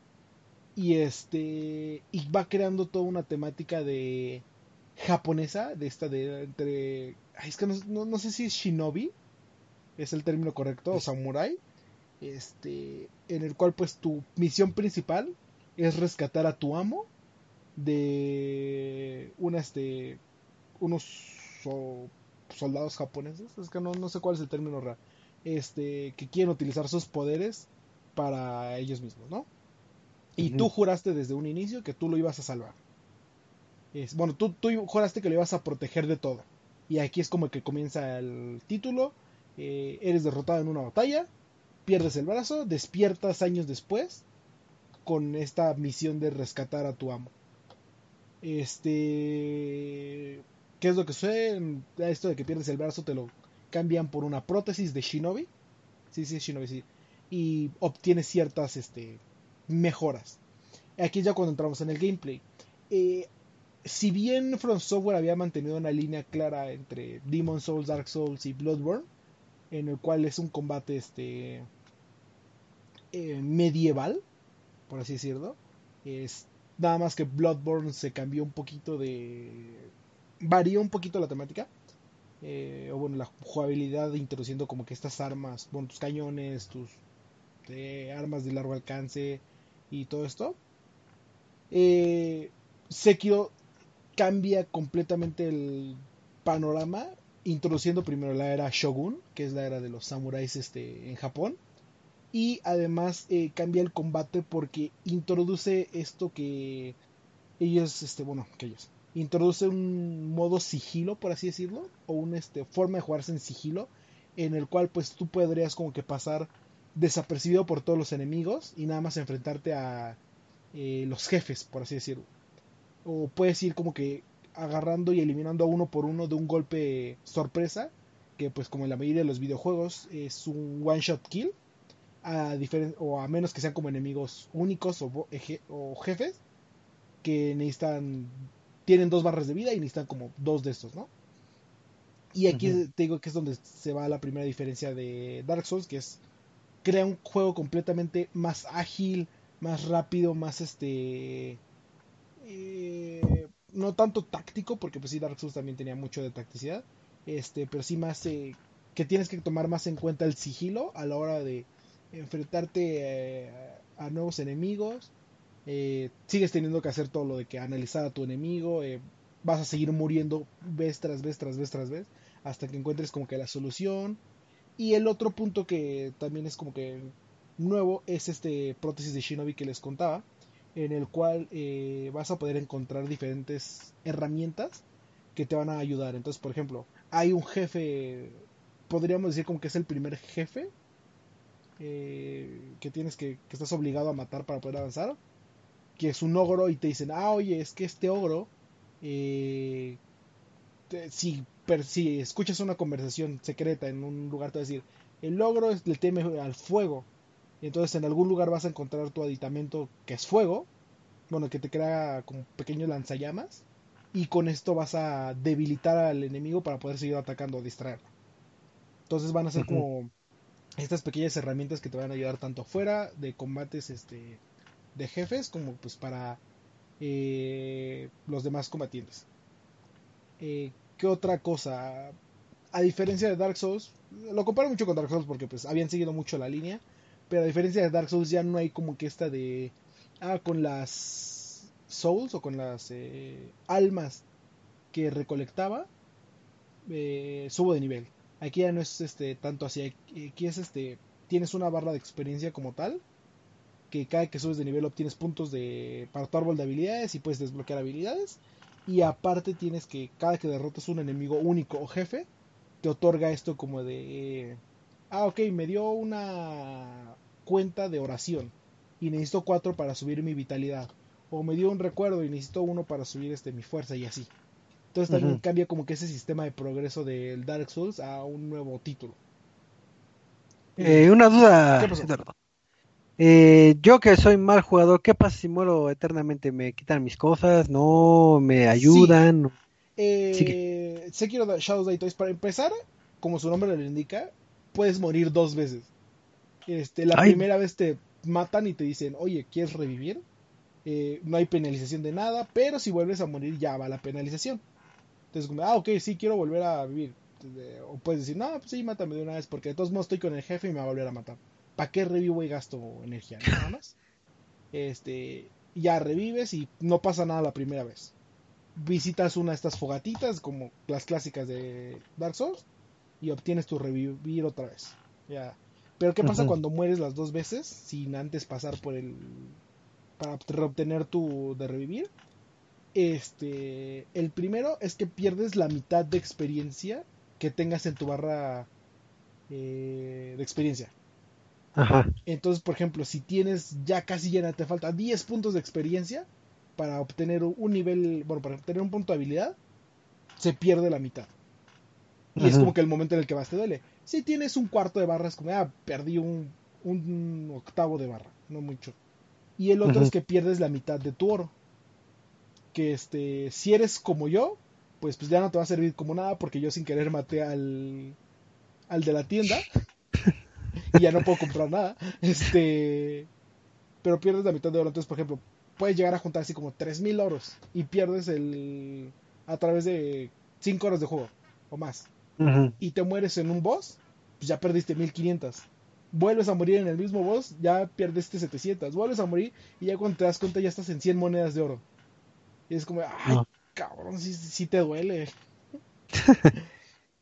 Y este y va creando toda una temática de japonesa de esta de entre ay, es que no, no- no sé si es shinobi es el término correcto o samurai este en el cual pues tu misión principal es rescatar a tu amo de una este unos so- soldados japoneses. Es que no, no sé cuál es el término real este que quieren utilizar sus poderes para ellos mismos no y tú juraste desde un inicio que tú lo ibas a salvar. Es, bueno tú, tú juraste que lo ibas a proteger de todo. Y aquí es como que comienza el título. Eh, eres derrotado en una batalla pierdes el brazo despiertas años después con esta misión de rescatar a tu amo este. ¿Qué es lo que sucede? Esto de que pierdes el brazo te lo cambian por una prótesis de Shinobi. Sí, sí, Shinobi, sí. Y obtienes ciertas este, mejoras. Aquí ya cuando entramos en el gameplay. Eh, si bien From Software había mantenido una línea clara entre Demon Souls, Dark Souls y Bloodborne, en el cual es un combate este eh, medieval, por así decirlo, es Nada más que Bloodborne se cambió un poquito de. Varió un poquito la temática. Eh, o bueno, la jugabilidad introduciendo como que estas armas, bueno, tus cañones, tus eh, armas de largo alcance y todo esto. Sekiro cambia completamente el panorama, introduciendo primero la era Shogun, que es la era de los samuráis este, en Japón y además eh, cambia el combate porque introduce esto que ellos este bueno que ellos introduce un modo sigilo por así decirlo o una este forma de jugarse en sigilo en el cual pues tú podrías como que pasar desapercibido por todos los enemigos y nada más enfrentarte a eh, los jefes por así decirlo. O puedes ir como que agarrando y eliminando a uno por uno de un golpe sorpresa que pues como en la mayoría de los videojuegos es un one shot kill a o a menos que sean como enemigos únicos o, bo- eje- o jefes que necesitan tienen dos barras de vida y necesitan como dos de estos, ¿no? Y aquí Ujú. te digo que es donde se va la primera diferencia de Dark Souls, que es crea un juego completamente más ágil, más rápido, más este eh, no tanto táctico, porque pues sí Dark Souls también tenía mucho de tacticidad, este, pero sí más eh, que tienes que tomar más en cuenta el sigilo a la hora de enfrentarte eh, a nuevos enemigos. Eh, sigues teniendo que hacer todo lo de que analizar a tu enemigo. eh, vas a seguir muriendo vez tras vez, tras vez, tras vez. Hasta que encuentres como que la solución. Y el otro punto que también es como que nuevo es este prótesis de Shinobi que les contaba. En el cual vas a poder encontrar diferentes herramientas que te van a ayudar. Entonces, por ejemplo, hay un jefe, podríamos decir como que es el primer jefe eh, que tienes que, que estás obligado a matar para poder avanzar, que es un ogro y te dicen, ah, oye, es que este ogro, eh, te- si, per- si escuchas una conversación secreta en un lugar, te va a decir, el ogro es, le teme al fuego. Entonces en algún lugar vas a encontrar tu aditamento que es fuego, bueno, que te crea como pequeños lanzallamas y con esto vas a debilitar al enemigo para poder seguir atacando o distraerlo. Entonces van a ser como estas pequeñas herramientas que te van a ayudar tanto fuera de combates este de jefes como pues para eh, los demás combatientes. Eh, ¿Qué otra cosa? A diferencia de Dark Souls, lo comparo mucho con Dark Souls porque pues habían seguido mucho la línea, pero a diferencia de Dark Souls ya no hay como que esta de ah con las souls o con las eh, almas que recolectaba subo de nivel. Aquí ya no es este tanto así, aquí es este tienes una barra de experiencia como tal que cada que subes de nivel obtienes puntos de para tu árbol de habilidades y puedes desbloquear habilidades. Y aparte tienes que cada que derrotas un enemigo único o jefe te otorga esto como de ah ok me dio una cuenta de oración y necesito cuatro para subir mi vitalidad. O me dio un recuerdo y necesito uno para subir este mi fuerza y así entonces también cambia como que ese sistema de progreso del Dark Souls a un nuevo título Eh, una duda, ¿Qué pasó? Eduardo. Eh, yo que soy mal jugador, ¿qué pasa si muero eternamente? ¿Me quitan mis cosas? ¿No? ¿Me ayudan? Eh, Sekiro Shadows Die Twice, para empezar, como su nombre lo indica, puedes morir dos veces. Este, la Ay. primera vez te matan y te dicen, oye, ¿quieres revivir? Eh, no hay penalización de nada, pero si vuelves a morir ya va la penalización. Entonces, como, ah, ok, sí, quiero volver a vivir. O puedes decir, no, pues sí, mátame de una vez, porque de todos modos estoy con el jefe y me va a volver a matar. ¿Para qué revivo y gasto energía? Nada más. Este, ya revives y no pasa nada la primera vez visitas una de estas fogatitas como las clásicas de Dark Souls y obtienes tu revivir otra vez. Ya. Pero ¿qué pasa cuando mueres las dos veces sin antes pasar por el para obt- obtener tu de revivir? Este, el primero es que pierdes la mitad de experiencia que tengas en tu barra eh, de experiencia. Ajá. Entonces, por ejemplo, si tienes ya casi llena, te falta 10 puntos de experiencia para obtener un nivel, bueno, para obtener un punto de habilidad, se pierde la mitad. Y es como que el momento en el que más te duele. Si tienes un cuarto de barra, es como, ah, perdí un, un octavo de barra, no mucho. Y el otro es que pierdes la mitad de tu oro. Que este, si eres como yo, pues, pues ya no te va a servir como nada porque yo sin querer maté al, al de la tienda y ya no puedo comprar nada. Este, pero pierdes la mitad de oro. Entonces, por ejemplo, puedes llegar a juntar así como 3000 oros y pierdes el a través de 5 horas de juego o más. Y te mueres en un boss, pues ya perdiste 1500. Vuelves a morir en el mismo boss, ya perdiste 700. Vuelves a morir y ya cuando te das cuenta ya estás en 100 monedas de oro. Y es como, ay, No. cabrón, sí, sí te duele.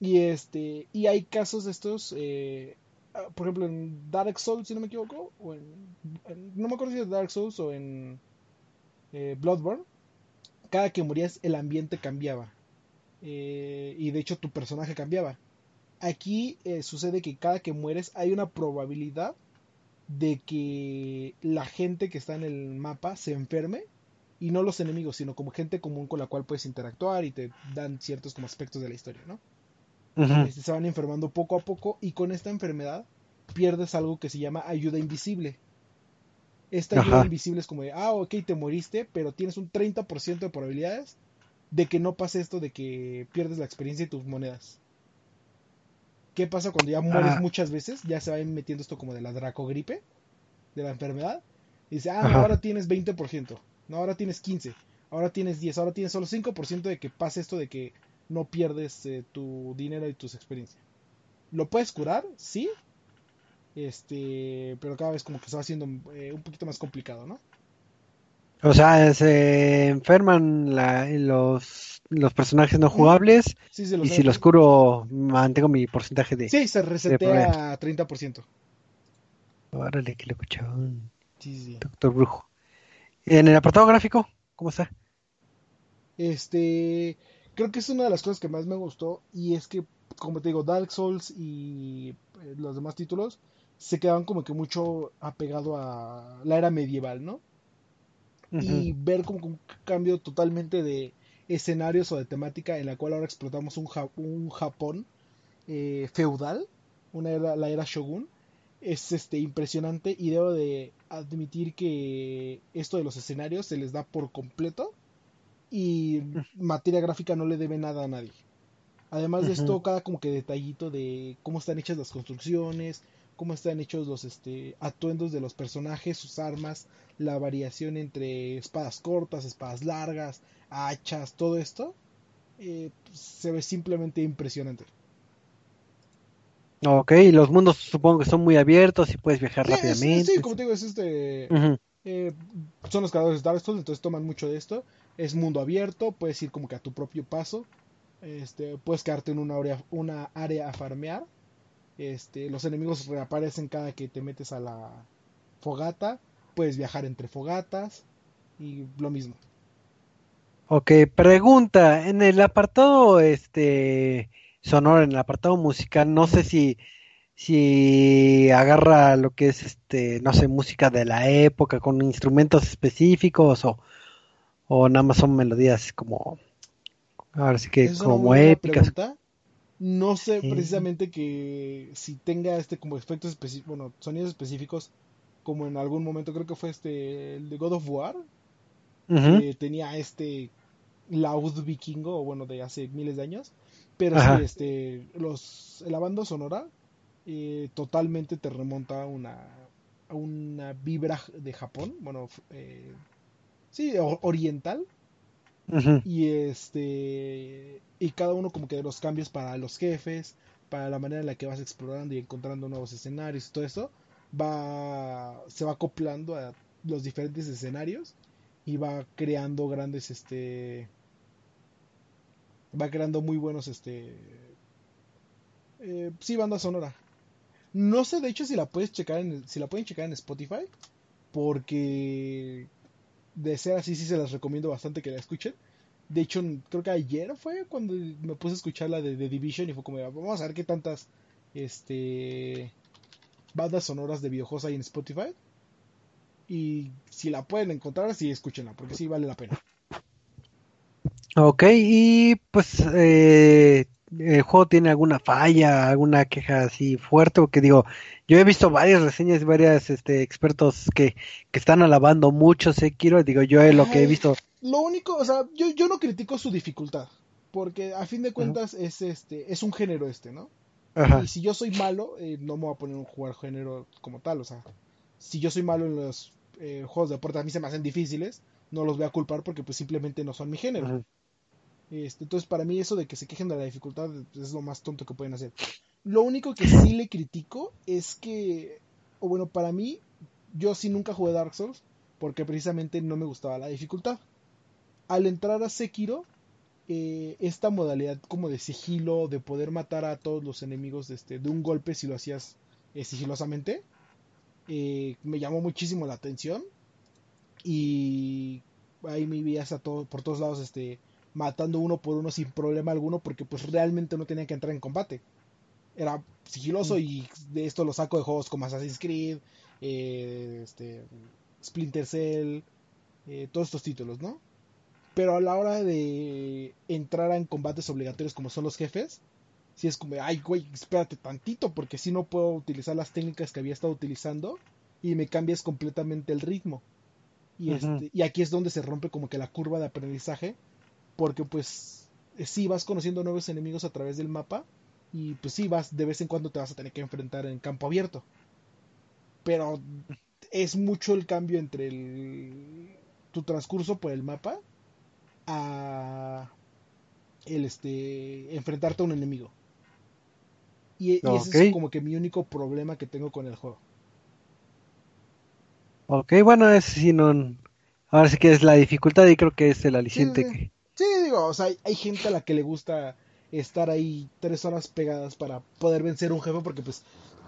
y este, y hay casos de estos, eh, ah, por ejemplo, en Dark Souls, si no me equivoco, o en, en- no me acuerdo si es Dark Souls o en eh, Bloodborne, cada que morías el ambiente cambiaba. Eh, y de hecho tu personaje cambiaba. Aquí sucede que cada que mueres hay una probabilidad de que la gente que está en el mapa se enferme y no los enemigos, sino como gente común con la cual puedes interactuar y te dan ciertos como aspectos de la historia, ¿no? Este, se van enfermando poco a poco y con esta enfermedad pierdes algo que se llama ayuda invisible. Esta ayuda Ajá. invisible es como de, ah, ok, te moriste, pero tienes un 30% de probabilidades de que no pase esto de que pierdes la experiencia y tus monedas. ¿Qué pasa cuando ya mueres Ah. muchas veces? Ya se va metiendo esto como de la dracogripe, de la enfermedad. Y dice, ah, Ajá. ahora tienes 20%, no, ahora tienes 15, ahora tienes 10, ahora tienes solo 5% de que pase esto de que no pierdes eh, tu dinero y tus experiencias. Lo puedes curar, sí. Este, pero cada vez como que se va haciendo eh, un poquito más complicado, ¿no? O sea, se enferman la- los, los personajes no jugables Sí, y si los curo mantengo mi porcentaje de... Sí, se resetea a 30%. Órale. Sí, sí, sí. Doctor Brujo. En el apartado gráfico, ¿cómo está? Este, creo que es una de las cosas que más me gustó y es que, como te digo, Dark Souls y eh, los demás títulos se quedaban como que mucho apegado a la era medieval, ¿no? Y ver como un cambio totalmente de escenarios o de temática en la cual ahora explotamos un, Ja- un Japón eh, feudal, una era, la era Shogun, es este impresionante y debo de admitir que esto de los escenarios se les da por completo y materia gráfica no le debe nada a nadie. Además de esto, cada como que detallito de cómo están hechas las construcciones, cómo están hechos los este, atuendos de los personajes, sus armas, la variación entre espadas cortas, espadas largas, hachas, todo esto, eh, se ve simplemente impresionante. Ok, y los mundos supongo que son muy abiertos y puedes viajar Sí, rápidamente. sí, como te digo, es este, eh, son los creadores de Dark Souls, entonces toman mucho de esto. Es mundo abierto, puedes ir como que a tu propio paso. Este, puedes quedarte en una área, una área a farmear. Este, los enemigos reaparecen cada que te metes a la fogata. Puedes viajar entre fogatas y lo mismo. Ok, pregunta, en el apartado este sonoro, en el apartado musical, no sé si si agarra lo que es este, no sé, música de la época con instrumentos específicos o, o nada más son melodías como ahora sí que como épicas. pregunta. No sé Sí. precisamente que si tenga este como efectos específicos, bueno, sonidos específicos, como en algún momento creo que fue este el de God of War, que tenía este laúd vikingo, bueno, de hace miles de años. Pero Ajá. sí, este, los, la banda sonora eh, totalmente te remonta a una, a una vibra de Japón, bueno, eh, sí, oriental. Y este, y cada uno como que de los cambios para los jefes, para la manera en la que vas explorando y encontrando nuevos escenarios y todo eso, va, se va acoplando a los diferentes escenarios y va creando grandes, este, va creando muy buenos, este, eh, sí, banda sonora. No sé de hecho si la puedes checar en, si la pueden checar en Spotify, porque de ser así sí se las recomiendo bastante que la escuchen. De hecho, creo que ayer fue cuando me puse a escuchar la de The Division y fue como, vamos a ver qué tantas este bandas sonoras de videojuegos hay en Spotify. Y si la pueden encontrar, sí escúchenla, porque sí vale la pena. Ok, y pues eh, el juego tiene alguna falla, alguna queja así fuerte, porque digo, yo he visto varias reseñas, varias este, expertos que, que están alabando mucho Sekiro, digo, yo eh, lo que he visto, Lo único, o sea, yo, yo no critico su dificultad, porque a fin de cuentas es este es un género este, ¿no? ajá, Y si yo soy malo, eh, no me voy a poner un jugar género como tal. O sea, si yo soy malo en los eh, juegos de deporte, a mí se me hacen difíciles, no los voy a culpar porque pues simplemente no son mi género. Este, entonces, para mí eso de que se quejen de la dificultad es lo más tonto que pueden hacer. Lo único que sí le critico es que, o bueno, para mí, yo sí nunca jugué Dark Souls porque precisamente no me gustaba la dificultad. Al entrar a Sekiro, eh, esta modalidad como de sigilo, de poder matar a todos los enemigos de, este, de un golpe si lo hacías eh, sigilosamente, eh, me llamó muchísimo la atención y ahí me veías a todo, por todos lados este, matando uno por uno sin problema alguno porque pues realmente no tenía que entrar en combate. Era sigiloso y de esto lo saco de juegos como Assassin's Creed, eh, este, Splinter Cell, eh, todos estos títulos, ¿no? Pero a la hora de entrar en combates obligatorios como son los jefes, si es como, ay, güey, espérate tantito, porque si no puedo utilizar las técnicas que había estado utilizando y me cambias completamente el ritmo. Y, este, y aquí es donde se rompe como que la curva de aprendizaje, porque pues eh, sí vas conociendo nuevos enemigos a través del mapa y pues sí vas, de vez en cuando te vas a tener que enfrentar en campo abierto. Pero es mucho el cambio entre el, tu transcurso por el mapa a el este enfrentarte a un enemigo. Y, y ese es como que mi único problema que tengo con el juego. Ok, bueno, es sí, no. Ahora sí que es la dificultad y creo que es el aliciente Sí, sí. que. Sí, digo, o sea, hay, gente a la que le gusta estar ahí tres horas pegadas para poder vencer un jefe porque pues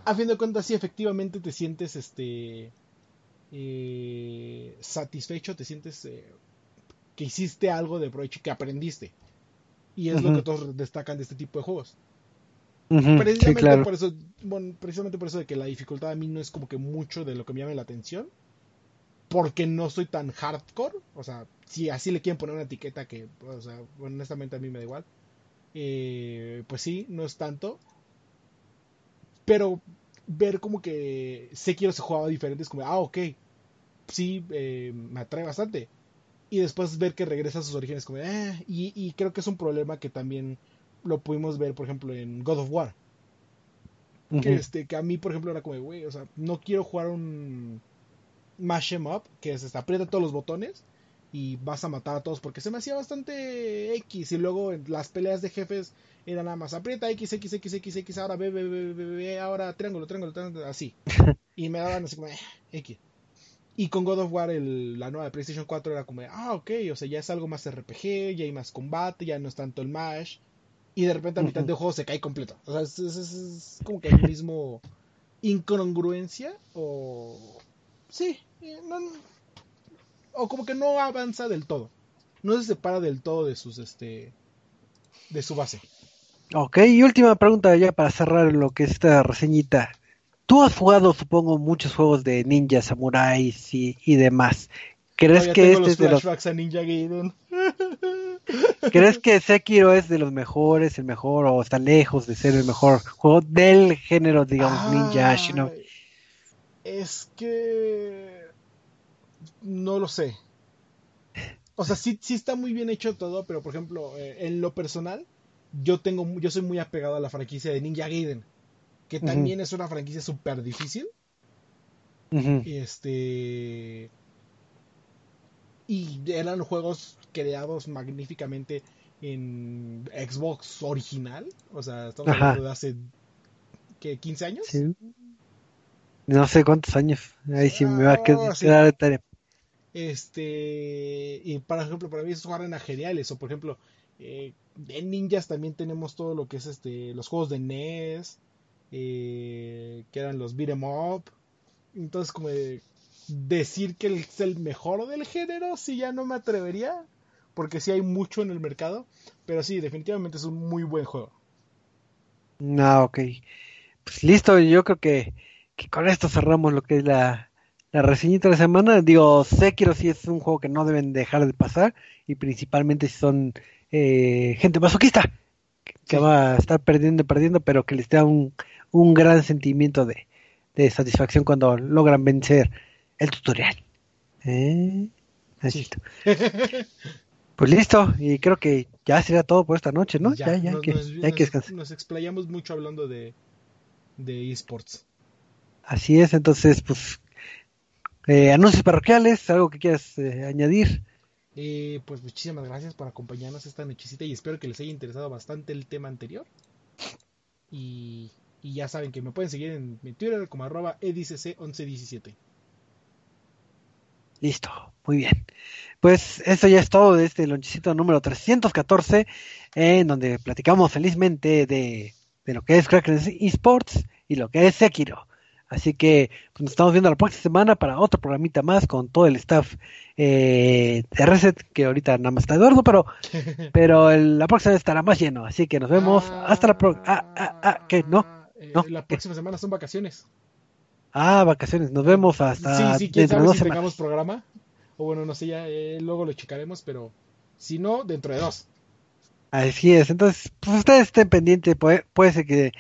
a fin de cuentas sí efectivamente te sientes este eh, satisfecho, te sientes eh, que hiciste algo de provecho, que aprendiste. Y es lo que todos destacan de este tipo de juegos. Precisamente claro. por eso, bueno, precisamente por eso de que la dificultad a mí no es como que mucho de lo que me llame la atención. Porque no soy tan hardcore. O sea, si así le quieren poner una etiqueta que, o sea, honestamente a mí me da igual. eh, pues sí, no es tanto. Pero ver como que Sekiro se jugaba diferente es como, ah, ok. Sí, eh, me atrae bastante. Y después ver que regresa a sus orígenes como, eh, y, y creo que es un problema que también lo pudimos ver, por ejemplo, en God of War. Que, este, que a mí, por ejemplo, era como, güey, o sea, no quiero jugar un mash em up, que es, este, aprieta todos los botones y vas a matar a todos, porque se me hacía bastante X, y luego en las peleas de jefes era nada más, aprieta X, X, X, X, X, ahora B, B, B, B, B, ahora triángulo, triángulo, triángulo, así. Y me daban así como, eh, X. Y con God of War, el- la nueva de PlayStation 4 era como, ah, ok, o sea, ya es algo más RPG, ya hay más combate, ya no es tanto el mash. Y de repente a mitad del juego se cae completo. O sea, es, es- es- es como que el mismo incongruencia o... Sí, eh, no- o como que no avanza del todo. No se separa del todo de sus, este... De su base. Ok, y última pregunta ya para cerrar lo que es esta reseñita. Tú has jugado, supongo, muchos juegos de ninjas, samuráis y, y demás. ¿Crees que este es de los, a Ninja Gaiden. ¿crees que Sekiro es de los mejores, el mejor, o está lejos de ser el mejor juego del género, digamos, ninja, shinobi? Es que no lo sé. O sea, sí, sí está muy bien hecho todo, pero por ejemplo, eh, en lo personal, yo tengo, yo soy muy apegado a la franquicia de Ninja Gaiden, que también es una franquicia súper difícil. Este. Y eran juegos creados magníficamente en Xbox original. O sea, estamos Ajá. hablando de hace. ¿Qué? ¿15 años? sí. No sé cuántos años. Ahí sí me va a Ah, quedar sí. de tarea. Este. Y para ejemplo, para mí esos juegos eran geniales. O por ejemplo, eh, en Ninjas también tenemos todo lo que es este. Los juegos de NES. eh, que eran los beat 'em up. Entonces, como de decir que es el mejor del género, sí ya no me atrevería. Porque sí hay mucho en el mercado. Pero sí, definitivamente es un muy buen juego. No, ok. Pues listo, yo creo que con esto cerramos lo que es la, la reseñita de la semana. Digo, Sekiro sí es un juego que no deben dejar de pasar. Y principalmente si son eh, gente masoquista. Que, Sí. va a estar perdiendo y perdiendo, pero que les da un, un gran sentimiento de, de satisfacción cuando logran vencer el tutorial. ¿Eh? Así Sí. está. Pues listo, y creo que ya será todo por esta noche, ¿no? Ya, ya, nos, que, nos- ya hay que descansar. nos explayamos mucho hablando de, de esports. Así es, entonces, pues, eh, anuncios parroquiales, algo que quieras eh, añadir. Eh, pues muchísimas gracias por acompañarnos esta nochecita y espero que les haya interesado bastante el tema anterior. Y, y ya saben que me pueden seguir en mi Twitter como arroba edicc1117. Listo, muy bien. Pues eso ya es todo de este lonchecito número 314, en donde platicamos felizmente de, de lo que es Kraken Esports y lo que es Sekiro. Así que pues, nos estamos viendo la próxima semana para otro programita más con todo el staff eh, de Reset, que ahorita nada más está Eduardo, pero, pero el- la próxima estará más lleno. Así que nos vemos hasta la próxima. Ah, ah, ah, ¿qué? ¿No? Eh, No, la ¿qué? próxima semana son vacaciones. Ah, vacaciones. Nos vemos hasta sí, sí, quién sabe si semanas. tengamos programa. O bueno, no sé, ya eh, luego lo checaremos, pero si no, dentro de dos. Así es, entonces, pues ustedes estén pendientes, puede, puede ser que,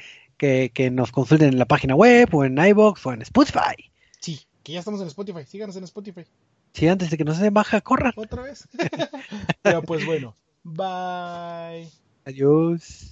que, que nos consulten en la página web, o en iVoox, o en Spotify. Sí, que ya estamos en Spotify. Síganos en Spotify. Si antes de que nos den baja, corran. Otra vez. pero pues bueno. Bye. Adiós.